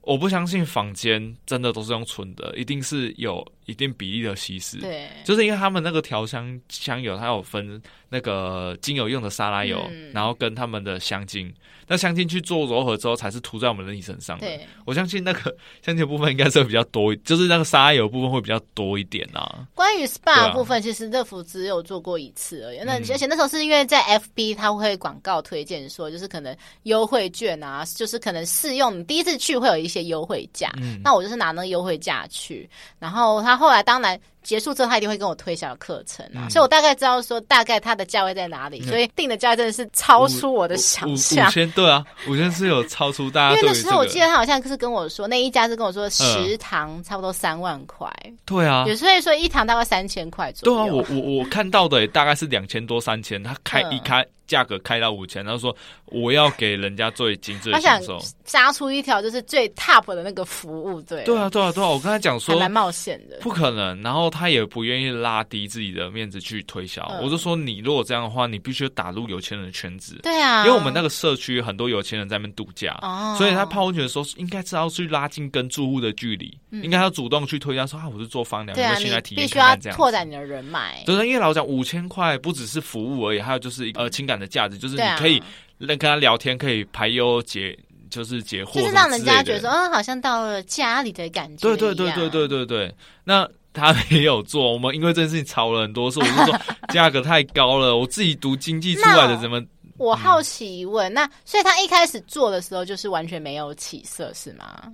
我不相信坊间真的都是用纯的，一定是有一定比例的稀释。对，就是因为他们那个调香香油，它有分那个精油用的沙拉油，嗯、然后跟他们的香精。那香精去做柔和之后，才是涂在我们人体身上的。对，我相信那个 (laughs) 香精的部分应该是会比较多，就是那个沙拉油部分会比较多一点啊。关于 SPA 的部分，啊、其实乐福只有做过一次而已。那而且那时候是因为在 FB 他会广告推荐说，就是可能优惠券啊，就是可能试用你第一次去会有一些优惠价。嗯，那我就是拿那个优惠价去，然后他后来当然。结束之后，他一定会跟我推销课程啊，嗯、所以我大概知道说大概它的价位在哪里，嗯、所以定的价位真的是超出我的想象。五千对啊，五千是有超出大家。因为那时候我记得他好像是跟我说，那一家是跟我说十堂差不多三万块。对啊，也所以说一堂大概三千块左右。对啊，我我我看到的也大概是两千多三千，他开一开。价格开到五千，然后说我要给人家最精致的享受，杀出一条就是最 top 的那个服务，对。对啊，对啊，对啊！我跟他讲说，还蛮冒险的，不可能。然后他也不愿意拉低自己的面子去推销。嗯、我就说，你如果这样的话，你必须打入有钱人的圈子。对啊，因为我们那个社区很多有钱人在那边度假，哦、所以他泡温泉的时候应该知道去拉近跟住户的距离，嗯、应该要主动去推销说啊，我是做房疗，对啊，你们先来体验必须要拓展你的人脉。对，因为老实讲五千块不只是服务而已，还有就是呃情感的价值，就是你。可以跟他聊天，可以排忧解，就是解惑，就是让人家觉得说，嗯，好像到了家里的感觉。对对对对对对对。那他没有做，我们因为这件事情吵了很多次，我就说 (laughs) 价格太高了，我自己读经济出来的，怎么我好奇问，嗯、那所以他一开始做的时候就是完全没有起色，是吗？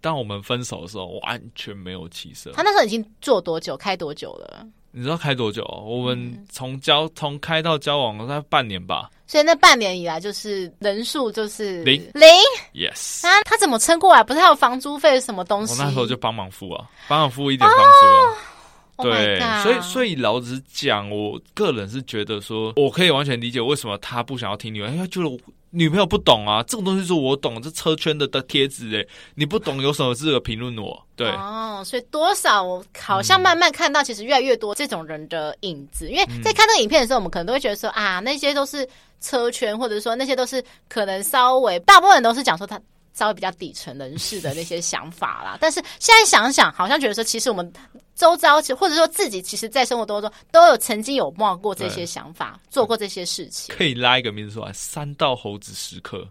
当我们分手的时候，完全没有起色。他那时候已经做多久？开多久了？你知道开多久？我们从交从开到交往大概半年吧。所以那半年以来，就是人数就是零零。Yes。啊，他怎么撑过来？不是还有房租费什么东西？我那时候就帮忙付啊，帮忙付一点房租啊。Oh、对，oh、所以所以老子讲，我个人是觉得说，我可以完全理解为什么他不想要听女儿，因为他觉得我。女朋友不懂啊，这种东西是我懂，这车圈的的贴纸哎，你不懂有什么资格评论我？对哦，所以多少我好像慢慢看到，其实越来越多这种人的影子。嗯、因为在看那个影片的时候，我们可能都会觉得说啊，那些都是车圈，或者说那些都是可能稍微大部分人都是讲说他稍微比较底层人士的那些想法啦。(laughs) 但是现在想想，好像觉得说，其实我们。周遭，或者说自己，其实，在生活当中都有曾经有冒过这些想法，做过这些事情。可以拉一个名字出来：三道猴子时刻。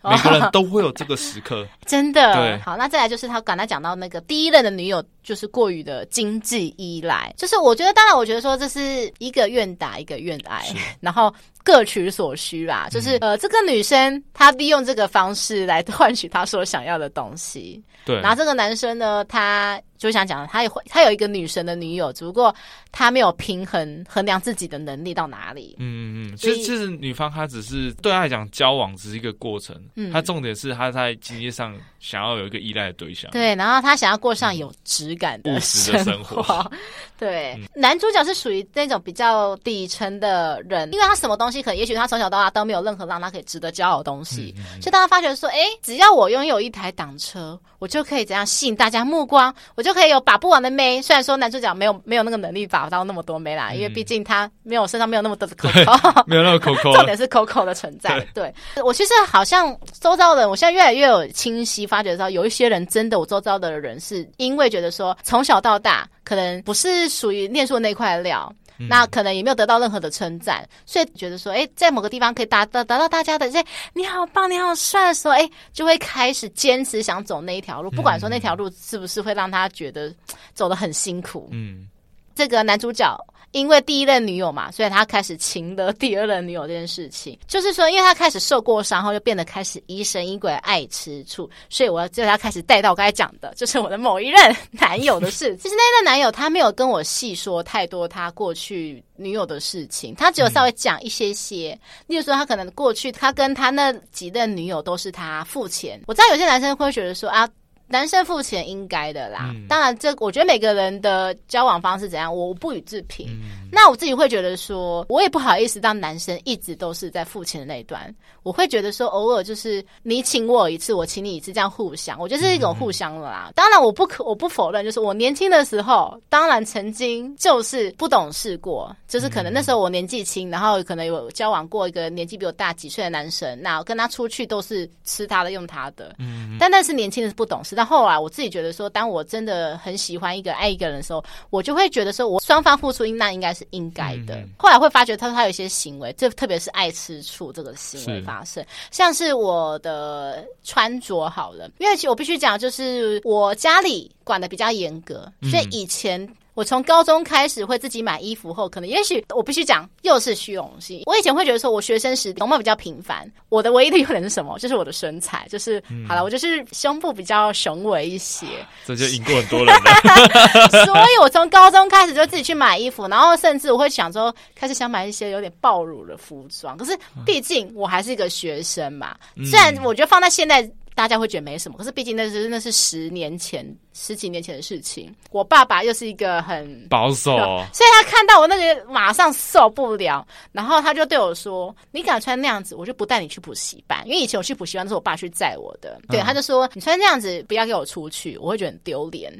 (laughs) 每个人都会有这个时刻，(laughs) 真的。对，好，那再来就是他刚才讲到那个第一任的女友，就是过于的经济依赖。就是我觉得，当然，我觉得说这是一个愿打一个愿挨，然后各取所需啦。就是、嗯、呃，这个女生她利用这个方式来换取她所想要的东西。对，然后这个男生呢，他就想讲，他也会他有一个女神的女友，只不过他没有平衡衡量自己的能力到哪里。嗯嗯，其实其实女方她只是对她来讲，交往只是一个过程。嗯，她重点是她在经济上想要有一个依赖的对象。对，然后她想要过上有质感的务实的生活。(laughs) 对，嗯、男主角是属于那种比较底层的人，因为他什么东西可能，也许他从小到大都没有任何让他可以值得骄傲的东西，嗯嗯、所以当他发觉说，哎，只要我拥有一台挡车，我就可以怎样吸引大家目光，我就可以有把不完的妹。虽然说男主角没有没有那个能力把到那么多妹啦，嗯、因为毕竟他没有身上没有那么多的口口，(laughs) 没有那么口口，(laughs) 重点是口口的存在。对，对我其实好像周遭的人，我现在越来越有清晰发觉到，有一些人真的，我周遭的人是因为觉得说从小到大。可能不是属于念书的那块料，嗯、那可能也没有得到任何的称赞，所以觉得说，哎，在某个地方可以达到达到大家的这你好棒，你好帅的时候，哎，就会开始坚持想走那一条路，不管说那条路是不是会让他觉得走得很辛苦。嗯，这个男主角。因为第一任女友嘛，所以他开始情得第二任女友这件事情，就是说，因为他开始受过伤后，就变得开始疑神疑鬼、爱吃醋，所以我要就他开始带到我刚才讲的，就是我的某一任男友的事。(laughs) 其实那任男友他没有跟我细说太多他过去女友的事情，他只有稍微讲一些些，例如说他可能过去他跟他那几任女友都是他付钱。我知道有些男生会觉得说啊。男生付钱应该的啦，嗯、当然这我觉得每个人的交往方式怎样，我不予置评。嗯、那我自己会觉得说，我也不好意思当男生一直都是在付钱的那一端。我会觉得说，偶尔就是你请我一次，我请你一次，这样互相，我觉得是一种互相的啦。嗯、当然，我不可我不否认，就是我年轻的时候，当然曾经就是不懂事过，就是可能那时候我年纪轻，然后可能有交往过一个年纪比我大几岁的男生，那我跟他出去都是吃他的用他的，嗯，但那是年轻的是不懂事。但后来我自己觉得说，当我真的很喜欢一个爱一个人的时候，我就会觉得说，我双方付出应那应该是应该的。嗯、后来会发觉他说他有一些行为，就特别是爱吃醋这个行为发生，是像是我的穿着好了，因为其实我必须讲，就是我家里管的比较严格，所以以前。我从高中开始会自己买衣服后，可能也许我必须讲，又是虚荣心。我以前会觉得说，我学生时容貌比较平凡，我的唯一的优点是什么？就是我的身材，就是、嗯、好了，我就是胸部比较雄伟一些。这就赢过很多人了。(laughs) 所以我从高中开始就自己去买衣服，然后甚至我会想说，开始想买一些有点暴露的服装。可是毕竟我还是一个学生嘛，虽然我觉得放在现在。大家会觉得没什么，可是毕竟那是那是十年前、十几年前的事情。我爸爸又是一个很保守，所以他看到我那个马上受不了，然后他就对我说：“你敢穿那样子，我就不带你去补习班。”因为以前我去补习班都是我爸去载我的，对，他就说：“你穿那样子，不要给我出去，我会觉得很丢脸。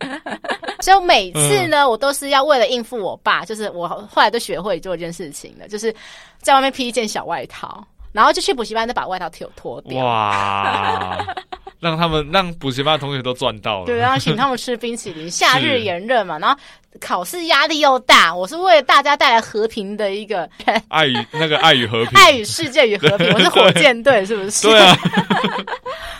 (laughs) ”所以每次呢，我都是要为了应付我爸，就是我后来都学会做一件事情了，就是在外面披一件小外套。然后就去补习班，再把外套脱脱掉。哇！(laughs) 让他们让补习班的同学都赚到了。对，然后请他们吃冰淇淋。夏日炎热嘛，(laughs) 然后考试压力又大，我是为了大家带来和平的一个爱与那个爱与和平，爱与世界与和平。(laughs) 我是火箭队，是不是？对啊。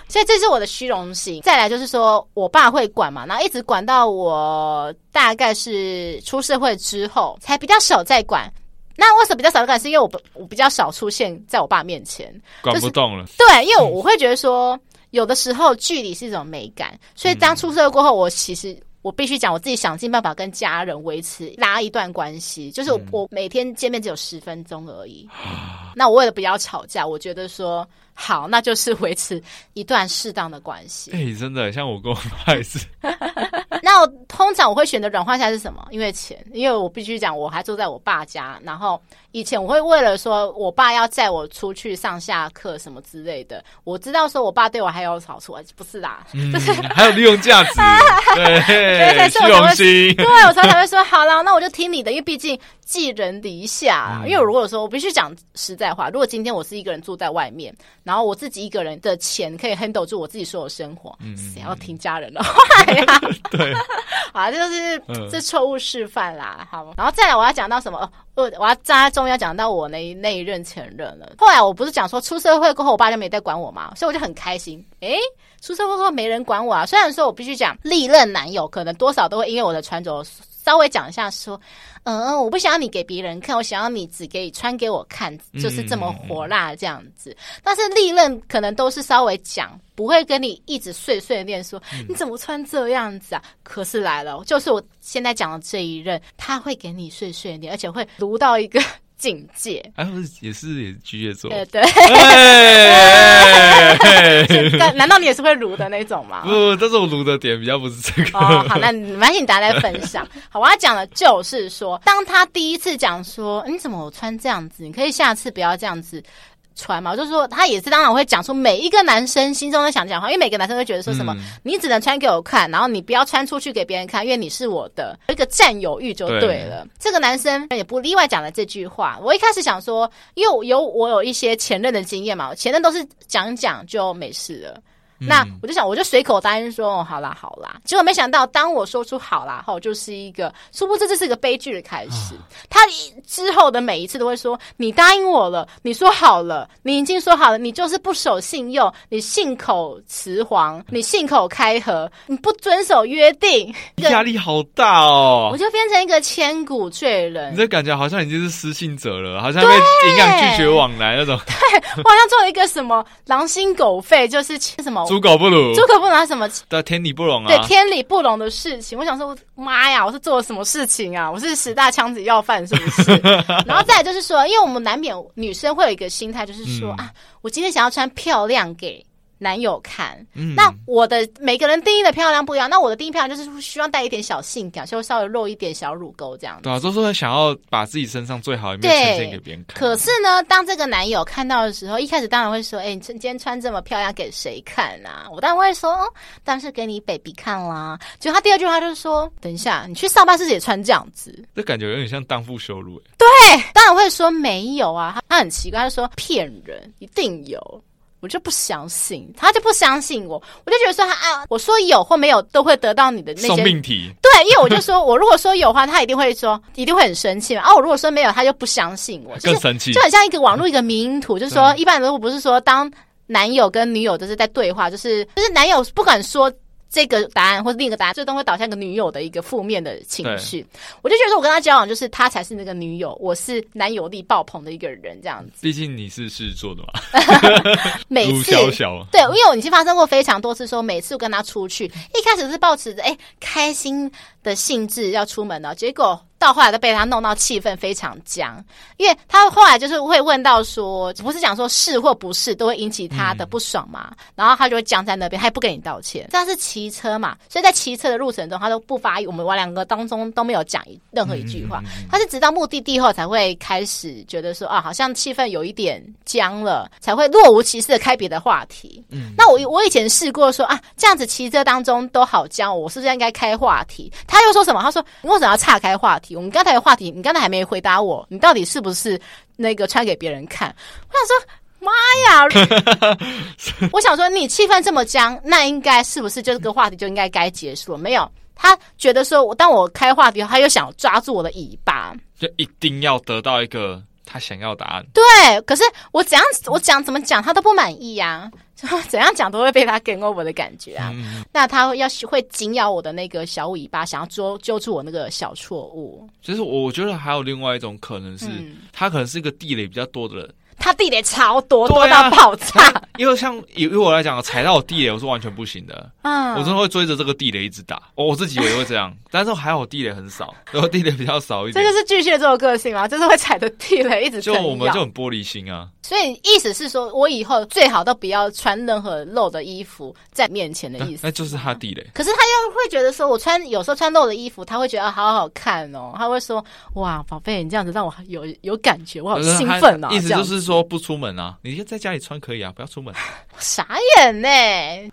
所以这是我的虚荣心。再来就是说我爸会管嘛，然后一直管到我大概是出社会之后，才比较少在管。那为什么比较少的感？是因为我不我比较少出现在我爸面前，管不动了。对，因为我会觉得说，有的时候距离是一种美感，所以当出社会过后，我其实。我必须讲，我自己想尽办法跟家人维持拉一段关系，就是我每天见面只有十分钟而已。嗯、(sighs) 那我为了不要吵架，我觉得说好，那就是维持一段适当的关系。哎、欸，真的像我跟我妈也是。(laughs) 那我通常我会选择软化下是什么？因为钱，因为我必须讲，我还住在我爸家，然后。以前我会为了说我爸要载我出去上下课什么之类的，我知道说我爸对我还有好处，不是啦，嗯，(laughs) 还有利用价值，(laughs) 对，虚荣心，对，我常常会说好了，那我就听你的，因为毕竟寄人篱下，嗯。因为如果说我必须讲实在话，如果今天我是一个人住在外面，然后我自己一个人的钱可以 handle 住我自己所有生活，谁、嗯、要听家人的话呀？对，(laughs) 好，这就是这错误示范啦。好，然后再来我要讲到什么？我我要站在中。终于要讲到我那一那一任前任了。后来我不是讲说出社会过后，我爸就没再管我嘛，所以我就很开心。诶，出社会过后没人管我啊。虽然说我必须讲历任男友，可能多少都会因为我的穿着稍微讲一下说，嗯，我不想要你给别人看，我想要你只给穿给我看，就是这么火辣这样子。嗯、但是历任可能都是稍微讲，不会跟你一直碎碎念说、嗯、你怎么穿这样子啊。可是来了，就是我现在讲的这一任，他会给你碎碎念，而且会读到一个。境界，哎、啊，不是也是也是巨蟹座，对对。(laughs) 难道你也是会撸的那种吗？不，但是我撸的点比较不是这个。哦，好，那没关系，你大家来分享。(laughs) 好，我要讲的就是说，当他第一次讲说，你怎么我穿这样子？你可以下次不要这样子。穿嘛，就是说他也是当然会讲出每一个男生心中都想讲话，因为每个男生都觉得说什么、嗯，你只能穿给我看，然后你不要穿出去给别人看，因为你是我的，一个占有欲就对了对。这个男生也不例外讲了这句话。我一开始想说，因为有我有一些前任的经验嘛，前任都是讲讲就没事了。那我就想，我就随口答应说，哦，好啦，好啦。结果没想到，当我说出好啦后，就是一个，殊不知这是一个悲剧的开始。他之后的每一次都会说：“你答应我了，你说好了，你已经说好了，你就是不守信用，你信口雌黄，你信口开河，你不遵守约定。(laughs) ”压力好大哦！我就变成一个千古罪人。你这感觉好像已经是失信者了，好像被影响拒绝往来那种。对，我好像做了一个什么狼心狗肺，就是什么。猪狗不如，猪狗不如什么？对，天理不容啊！对，天理不容的事情。我想说，妈呀，我是做了什么事情啊？我是十大枪子要犯是不是？(laughs) 然后再来就是说，因为我们难免女生会有一个心态，就是说、嗯、啊，我今天想要穿漂亮给。男友看，嗯，那我的每个人定义的漂亮不一样。那我的定义漂亮就是希望带一点小性感，就会稍微露一点小乳沟这样子。对啊，都是会想要把自己身上最好一面呈现给别人看。可是呢，当这个男友看到的时候，一开始当然会说：“哎、欸，你今天穿这么漂亮，给谁看啊？”我当然会说：“哦，当然是给你 baby 看啦。”结果他第二句话就是说：“等一下，你去上班是不是也穿这样子？”这感觉有点像荡妇羞辱。对，当然会说没有啊。他他很奇怪，他就说骗人，一定有。我就不相信，他就不相信我，我就觉得说他啊，我说有或没有都会得到你的那些送命题。对，因为我就说我如果说有的话，他一定会说，一定会很生气嘛。啊，我如果说没有，他就不相信我，更生气，就很像一个网络一个迷因图，就是说一般如果不是说当男友跟女友都是在对话，就是就是男友不管说。这个答案或者另一个答案，最终会导向一个女友的一个负面的情绪。我就觉得说我跟他交往，就是他才是那个女友，我是男友力爆棚的一个人，这样子。毕竟你是狮子座的嘛，(laughs) 每次对，因为我已经发生过非常多次，说每次跟他出去，一开始是抱持着哎开心的兴致要出门了，结果。到后来都被他弄到气氛非常僵，因为他后来就是会问到说，不是讲说是或不是都会引起他的不爽嘛，嗯、然后他就会僵在那边，他也不跟你道歉。但是骑车嘛，所以在骑车的路程中，他都不发语，我们两个当中都没有讲任何一句话。他是直到目的地后才会开始觉得说啊，好像气氛有一点僵了，才会若无其事的开别的话题。嗯，那我我以前试过说啊，这样子骑车当中都好僵，我是不是应该开话题？他又说什么？他说你为什么要岔开话题？我们刚才的话题，你刚才还没回答我，你到底是不是那个穿给别人看？我想说，妈呀！(laughs) 我想说，你气氛这么僵，那应该是不是就这个话题就应该该结束了？没有，他觉得说，我当我开话题，他又想抓住我的尾巴，就一定要得到一个他想要答案。对，可是我怎样我讲怎么讲他都不满意呀、啊，(laughs) 怎样讲都会被他 game over 的感觉啊。嗯、那他要会紧咬我的那个小尾巴，想要捉揪住我那个小错误。其实我觉得还有另外一种可能是，嗯、他可能是一个地雷比较多的人。他地雷超多，多到爆炸。(laughs) 因为像以以我来讲，踩到我地雷我是完全不行的。嗯，我真的会追着这个地雷一直打。我我自己也会这样，(laughs) 但是还好地雷很少，然后地雷比较少一点。这就是巨蟹座的个性啊？就是会踩着地雷一直。就我们就很玻璃心啊。所以意思是说，我以后最好都不要穿任何露的衣服在面前的意思。那就是他地雷。可是他又会觉得说，我穿有时候穿露的衣服，他会觉得好好看哦。他会说：“哇，宝贝，你这样子让我有有感觉，我好兴奋哦。”意思就是说不出门啊，你就在家里穿可以啊，不要出门。(sighs) 傻眼呢，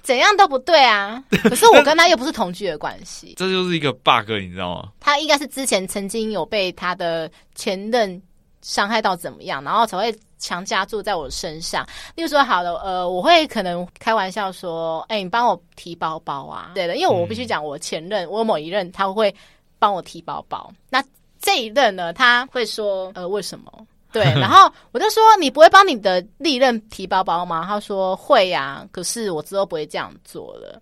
怎样都不对啊。(laughs) 可是我跟他又不是同居的关系，这就是一个 bug，你知道吗？他应该是之前曾经有被他的前任伤害到怎么样，然后才会。强加住在我身上，例如说，好了，呃，我会可能开玩笑说，哎、欸，你帮我提包包啊，对的，因为我必须讲，我前任，我某一任他会帮我提包包，那这一任呢，他会说，呃，为什么？(laughs) 对，然后我就说，你不会帮你的历任提包包吗？他说会呀、啊，可是我之后不会这样做了。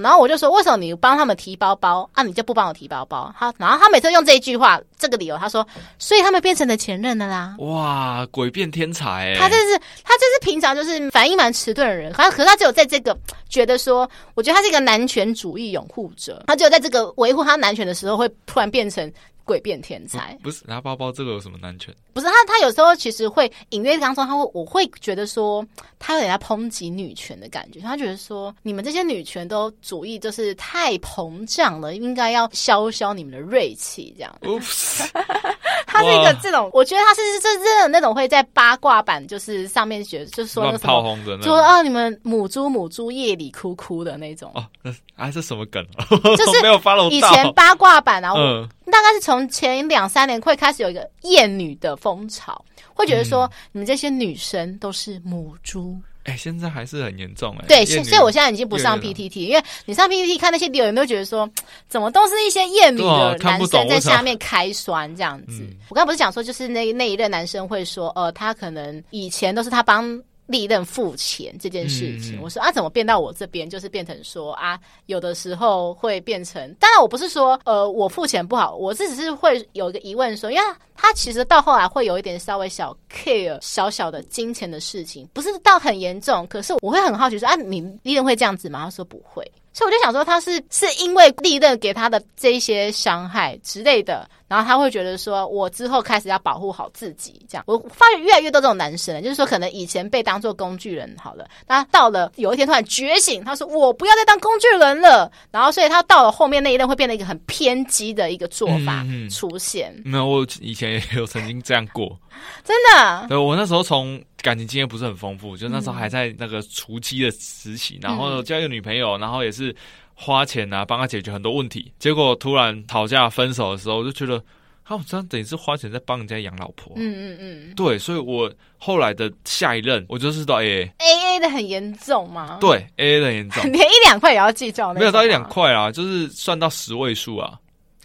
然后我就说，为什么你帮他们提包包啊？你就不帮我提包包？好，然后他每次用这一句话，这个理由，他说，所以他们变成了前任的啦。哇，鬼变天才！他这是他这是平常就是反应蛮迟钝的人，他可是他只有在这个觉得说，我觉得他是一个男权主义拥护者，他只有在这个维护他男权的时候，会突然变成。诡辩天才不，是拿包包，这个有什么男权？不是他，他有时候其实会隐约当中，他会我会觉得说，他有点在抨击女权的感觉。他觉得说，你们这些女权都主义就是太膨胀了，应该要消消你们的锐气，这样。(laughs) 他是一个这种，我觉得他是是真的那种会在八卦版就是上面学，就说那什么说啊，你们母猪母猪夜里哭哭的那种。哦，那还是什么梗？就是 (laughs) 没有 follow 以前八卦版，啊，嗯大概是从。从前两三年会开始有一个厌女的风潮，会觉得说你们这些女生都是母猪。哎、欸，现在还是很严重哎、欸。对，所以我现在已经不上 PTT，因为你上 PTT 看那些留言，都觉得说怎么都是一些艳女的男生在下面开酸这样子。啊、我刚刚不是讲说，就是那那一任男生会说，呃，他可能以前都是他帮。历任付钱这件事情，嗯、我说啊，怎么变到我这边，就是变成说啊，有的时候会变成。当然，我不是说呃，我付钱不好，我只是会有一个疑问说，因为他其实到后来会有一点稍微小 care 小小的金钱的事情，不是到很严重，可是我会很好奇说啊，你利任会这样子吗？他说不会。所以我就想说，他是是因为利任给他的这些伤害之类的，然后他会觉得说，我之后开始要保护好自己。这样，我发现越来越多这种男生，就是说，可能以前被当做工具人好了，那到了有一天突然觉醒，他说我不要再当工具人了。然后，所以他到了后面那一段会变得一个很偏激的一个做法出现。没有、嗯嗯，我以前也有曾经这样过，(laughs) 真的。对，我那时候从。感情经验不是很丰富，就那时候还在那个雏姬的时期，嗯、然后交一个女朋友，然后也是花钱啊，帮他解决很多问题。结果突然吵架分手的时候，我就觉得，啊，我这样等于是花钱在帮人家养老婆。嗯嗯嗯，对，所以我后来的下一任，我就是到 A A A A 的很严重吗？对，A A 的很严重，(laughs) 连一两块也要计较，没有到一两块啊，就是算到十位数啊。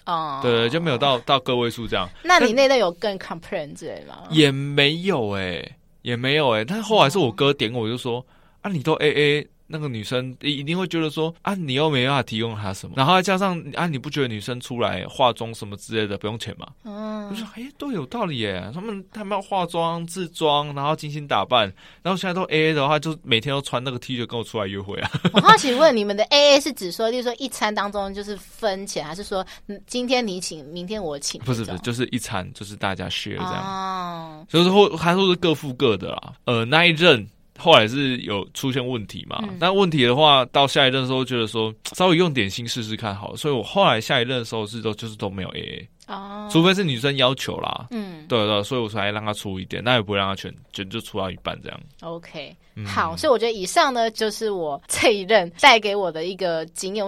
哦，对，就没有到到个位数这样。那你那任有更 complain 之类吗？也没有哎、欸。也没有哎、欸，但后来是我哥点我，就说啊，你都 A A，那个女生一定会觉得说啊，你又没办法提供她什么，然后再加上啊，你不觉得女生出来化妆什么之类的不用钱吗？嗯，我说哎，都有道理耶，他们他们要化妆自装，然后精心打扮，然后现在都 A A 的话，就每天都穿那个 T 恤跟我出来约会啊。(laughs) 我好奇问，你们的 A A 是指说，例如说一餐当中就是分钱，还是说今天你请，明天我请？不是不是，就是一餐就是大家 share 这样，哦，所以说还说是各付各的啦。呃，那一任。后来是有出现问题嘛？嗯、但问题的话，到下一任的时候，觉得说 (tsk) 稍微用点心试试看好了。所以我后来下一任的时候是都就是都没有 AA 哦，除非是女生要求啦。嗯，对对，所以我才让他出一点，那也不会让他全全就出到一半这样。OK，、嗯、好，所以我觉得以上呢就是我这一任带给我的一个仅有。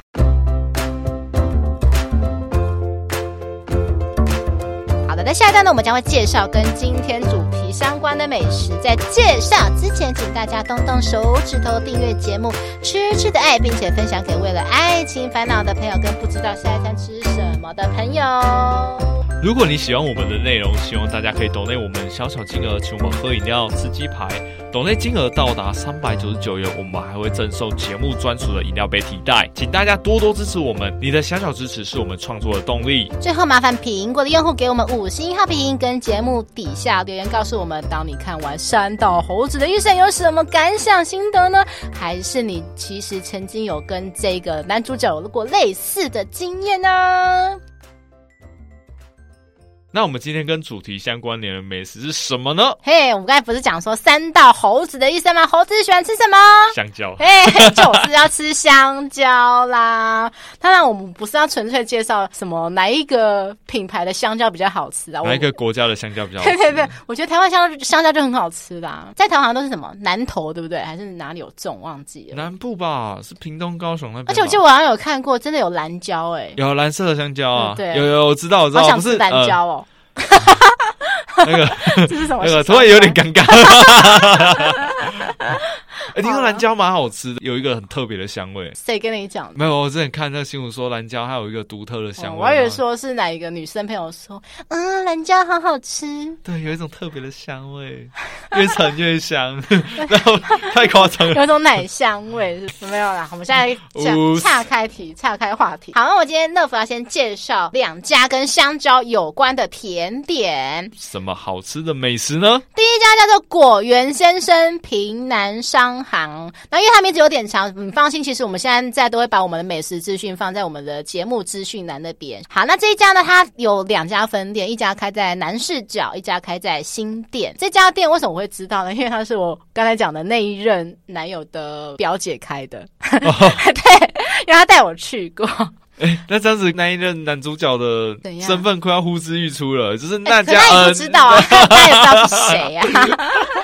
好的，那下一段呢，我们将会介绍跟今天主相关的美食，在介绍之前，请大家动动手指头订阅节目《吃吃的爱》，并且分享给为了爱情烦恼的朋友，跟不知道下一餐吃什么。的朋友。如果你喜欢我们的内容，希望大家可以抖内我们小小金额，请我们喝饮料、吃鸡排。抖内金额到达三百九十九元，我们还会赠送节目专属的饮料杯提袋。请大家多多支持我们，你的小小支持是我们创作的动力。最后，麻烦苹果的用户给我们五星好评，跟节目底下留言告诉我们，当你看完《山道猴子的一生》有什么感想心得呢？还是你其实曾经有跟这个男主角有过类似的经验呢？那我们今天跟主题相关联的美食是什么呢？嘿，我们刚才不是讲说三道猴子的一生吗？猴子喜欢吃什么？香蕉。嘿，就是要吃香蕉啦。当然，我们不是要纯粹介绍什么哪一个品牌的香蕉比较好吃啊，哪一个国家的香蕉比较好吃？(laughs) 对对对，我觉得台湾香蕉香蕉就很好吃啦。在台湾好像都是什么南投，对不对？还是哪里有种？忘记了。南部吧，是屏东、高雄那边。而且我记得我好像有看过，真的有蓝蕉哎、欸，有蓝色的香蕉啊，对，有有我知道，我知道，好想吃蓝蕉哦。(laughs) 那个这是什么？那个突然有点尴尬。哎、欸，听说蓝椒蛮好吃的，有一个很特别的香味。谁跟你讲？没有，我之前看那个新闻说蓝椒还有一个独特的香味。哦、我以为说是哪一个女生朋友说，嗯，蓝椒好好吃。对，有一种特别的香味，越沉越香，(laughs) 然后太夸张了，有一种奶香味是是。没有啦，我们现在讲岔开题，岔开话题。好，那我今天乐福要先介绍两家跟香蕉有关的甜点。什么好吃的美食呢？第一家叫做果园先生平南商行，那因为它名字有点长，你放心，其实我们现在在都会把我们的美食资讯放在我们的节目资讯栏那边。好，那这一家呢，它有两家分店，一家开在南市角，一家开在新店。这家店为什么我会知道呢？因为它是我刚才讲的那一任男友的表姐开的，哦、(laughs) 对，因为他带我去过。哎、欸，那这样子，那一任男主角的身份快要呼之欲出了，就是那家，欸、他也不知道啊，(laughs) 他也不知道是谁呀、啊。(laughs)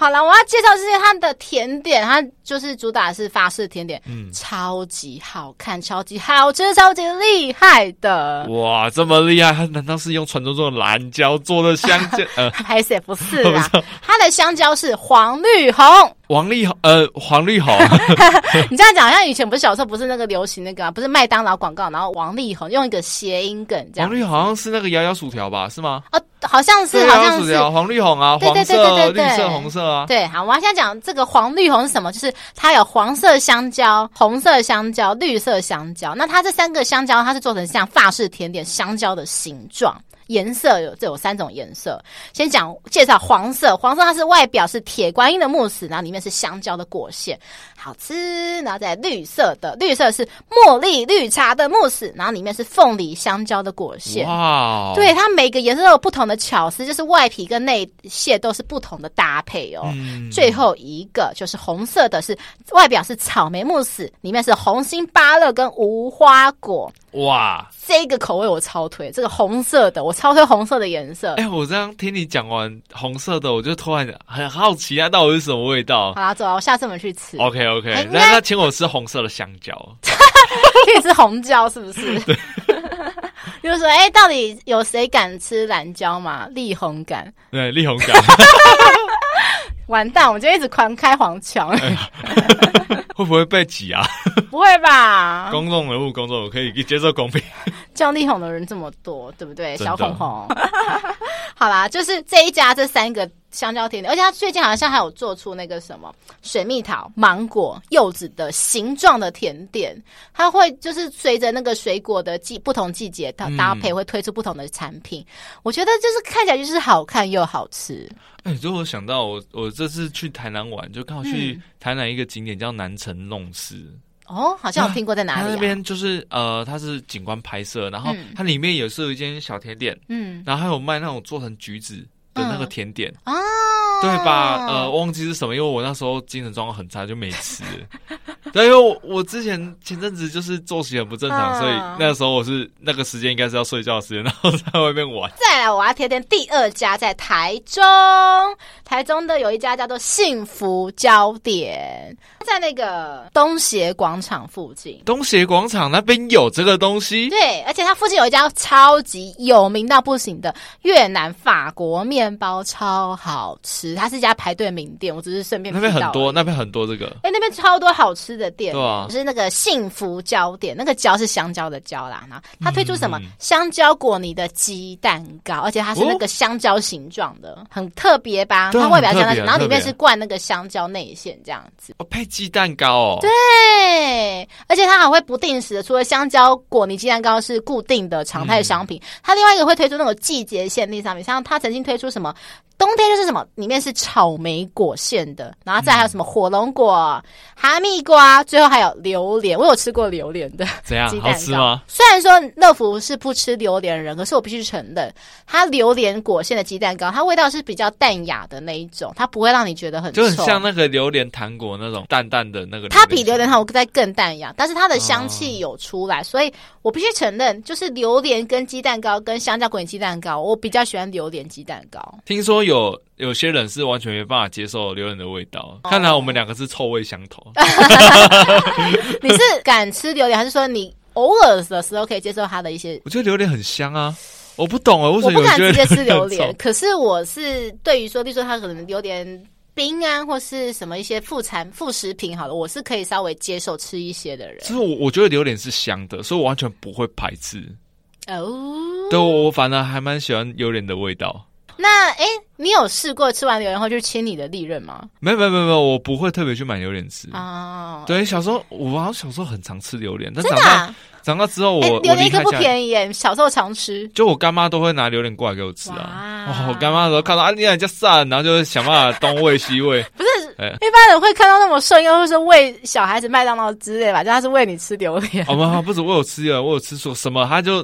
好了，我要介绍这些它的甜点，它就是主打的是法式甜点，嗯，超级好看，超级好吃，超级厉害的。哇，这么厉害，它难道是用传说中的蓝胶做的香蕉？(laughs) 呃，还是不是啦？(laughs) 它的香蕉是黄绿红。王力宏，呃，黄力宏，(laughs) 你这样讲，好像以前不是小时候不是那个流行那个、啊，不是麦当劳广告，然后王力宏用一个谐音梗这样。王力宏好像是那个摇摇薯条吧？是吗？哦，好像是，好像是。黄力宏啊，黄色、绿色、红色啊。对，好，我要先讲这个黄绿红是什么？就是它有黄色香蕉、红色香蕉、绿色香蕉。那它这三个香蕉，它是做成像法式甜点香蕉的形状。颜色有这有三种颜色，先讲介绍黄色，黄色它是外表是铁观音的慕斯，然后里面是香蕉的果馅，好吃。然后再绿色的，绿色是茉莉绿茶的慕斯，然后里面是凤梨香蕉的果馅。哇，对，它每个颜色都有不同的巧思，就是外皮跟内馅都是不同的搭配哦。嗯、最后一个就是红色的是外表是草莓慕斯，里面是红心芭乐跟无花果。哇，这个口味我超推，这个红色的我超推红色的颜色。哎、欸，我这样听你讲完红色的，我就突然很好奇啊，到底是什么味道？好啦，走啊，我下次我们去吃。OK OK，、欸、那那请我吃红色的香蕉，(laughs) 可以吃红蕉是不是？(laughs) 就是说，哎、欸，到底有谁敢吃蓝蕉吗？力宏敢，对，立红敢。(laughs) 完蛋，我们就一直狂开黄腔。哎会不会被挤啊？不会吧！(laughs) 公众人物，公众人物可以接受公平。(laughs) 叫力宏的人这么多，对不对？小红红。(laughs) 好啦，就是这一家这三个香蕉甜点，而且他最近好像还有做出那个什么水蜜桃、芒果、柚子的形状的甜点。它会就是随着那个水果的季不同季节它搭配，会推出不同的产品。嗯、我觉得就是看起来就是好看又好吃。哎、欸，就我想到我我这次去台南玩，就刚好去台南一个景点叫南城弄室。哦，好像我听过在哪里、啊？它那边就是呃，它是景观拍摄，然后它里面也是有一间小甜点，嗯，然后还有卖那种做成橘子的那个甜点啊。嗯对吧？呃，忘记是什么，因为我那时候精神状况很差，就没吃。(laughs) 对，因为我我之前前阵子就是作息很不正常，所以那个时候我是那个时间应该是要睡觉的时间，然后在外面玩。再来，我要贴点第二家在台中，台中的有一家叫做幸福焦点，在那个东协广场附近。东协广场那边有这个东西？对，而且它附近有一家超级有名到不行的越南法国面包，超好吃。它是一家排队名店，我只是顺便。那边很多，那边很多这个。哎、欸，那边超多好吃的。店，对啊，就是那个幸福焦点，那个蕉是香蕉的焦啦。然后它推出什么、嗯、香蕉果泥的鸡蛋糕，而且它是那个香蕉形状的，哦、很特别吧？它外表像，然后里面是灌那个香蕉内馅这样子。哦，配鸡蛋糕哦。对，而且它还会不定时的，除了香蕉果泥鸡蛋糕是固定的常态商品，嗯、它另外一个会推出那种季节限定商品，像它曾经推出什么？冬天就是什么，里面是草莓果馅的，然后再还有什么火龙果、嗯、哈密瓜，最后还有榴莲。我有吃过榴莲的，怎样？好吃吗？虽然说乐福是不吃榴莲的人，可是我必须承认，它榴莲果馅的鸡蛋糕，它味道是比较淡雅的那一种，它不会让你觉得很臭，就很像那个榴莲糖果那种淡淡的那个。它比榴莲糖果再更淡雅，但是它的香气有出来，哦、所以我必须承认，就是榴莲跟鸡蛋糕跟香蕉果泥鸡蛋糕，我比较喜欢榴莲鸡蛋糕。听说有。有有些人是完全没办法接受榴莲的味道，哦、看来我们两个是臭味相投。(laughs) (laughs) 你是敢吃榴莲，还是说你偶尔的时候可以接受它的一些？我觉得榴莲很香啊，我不懂啊，为什么我不敢直接吃榴莲？可是我是对于说，例如说它可能榴莲冰啊，或是什么一些副产副食品，好了，我是可以稍微接受吃一些的人。其实我我觉得榴莲是香的，所以我完全不会排斥。哦，对，我反而还蛮喜欢榴莲的味道。那哎、欸，你有试过吃完榴莲后就亲你的利刃吗？没有没有没有我不会特别去买榴莲吃哦。对，小时候我好像小时候很常吃榴莲，但长大、啊、长大之后我，榴莲一颗不便宜耶。小时候常吃，就我干妈都会拿榴莲过来给我吃啊。哇我干妈的时候看到啊，你俩叫散，然后就会想办法东喂西喂。(laughs) 不是，欸、一般人会看到那么顺，又是喂小孩子麦当劳之类吧？就他是喂你吃榴莲。我们不止喂我吃啊，我有吃说什么他就。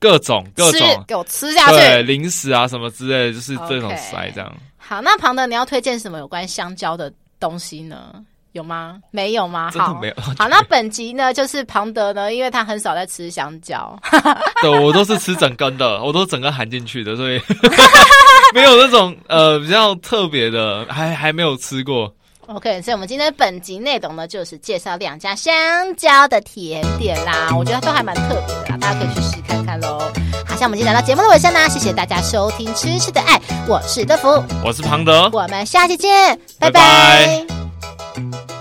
各种各种给我吃下去，对零食啊什么之类的，就是这种塞这样。好，那庞德，你要推荐什么有关香蕉的东西呢？有吗？没有吗？好，没有。好，那本集呢，就是庞德呢，因为他很少在吃香蕉，(laughs) 对，我都是吃整根的，我都整个含进去的，所以 (laughs) (laughs) 没有那种呃比较特别的，还还没有吃过。OK，所以我们今天本集内容呢，就是介绍两家香蕉的甜点啦，我觉得都还蛮特别的啦，大家可以去试看看喽。好，像我们今天来到节目的尾声啦，谢谢大家收听《吃吃的爱》，我是德福，我是庞德，我们下期见，拜拜。拜拜。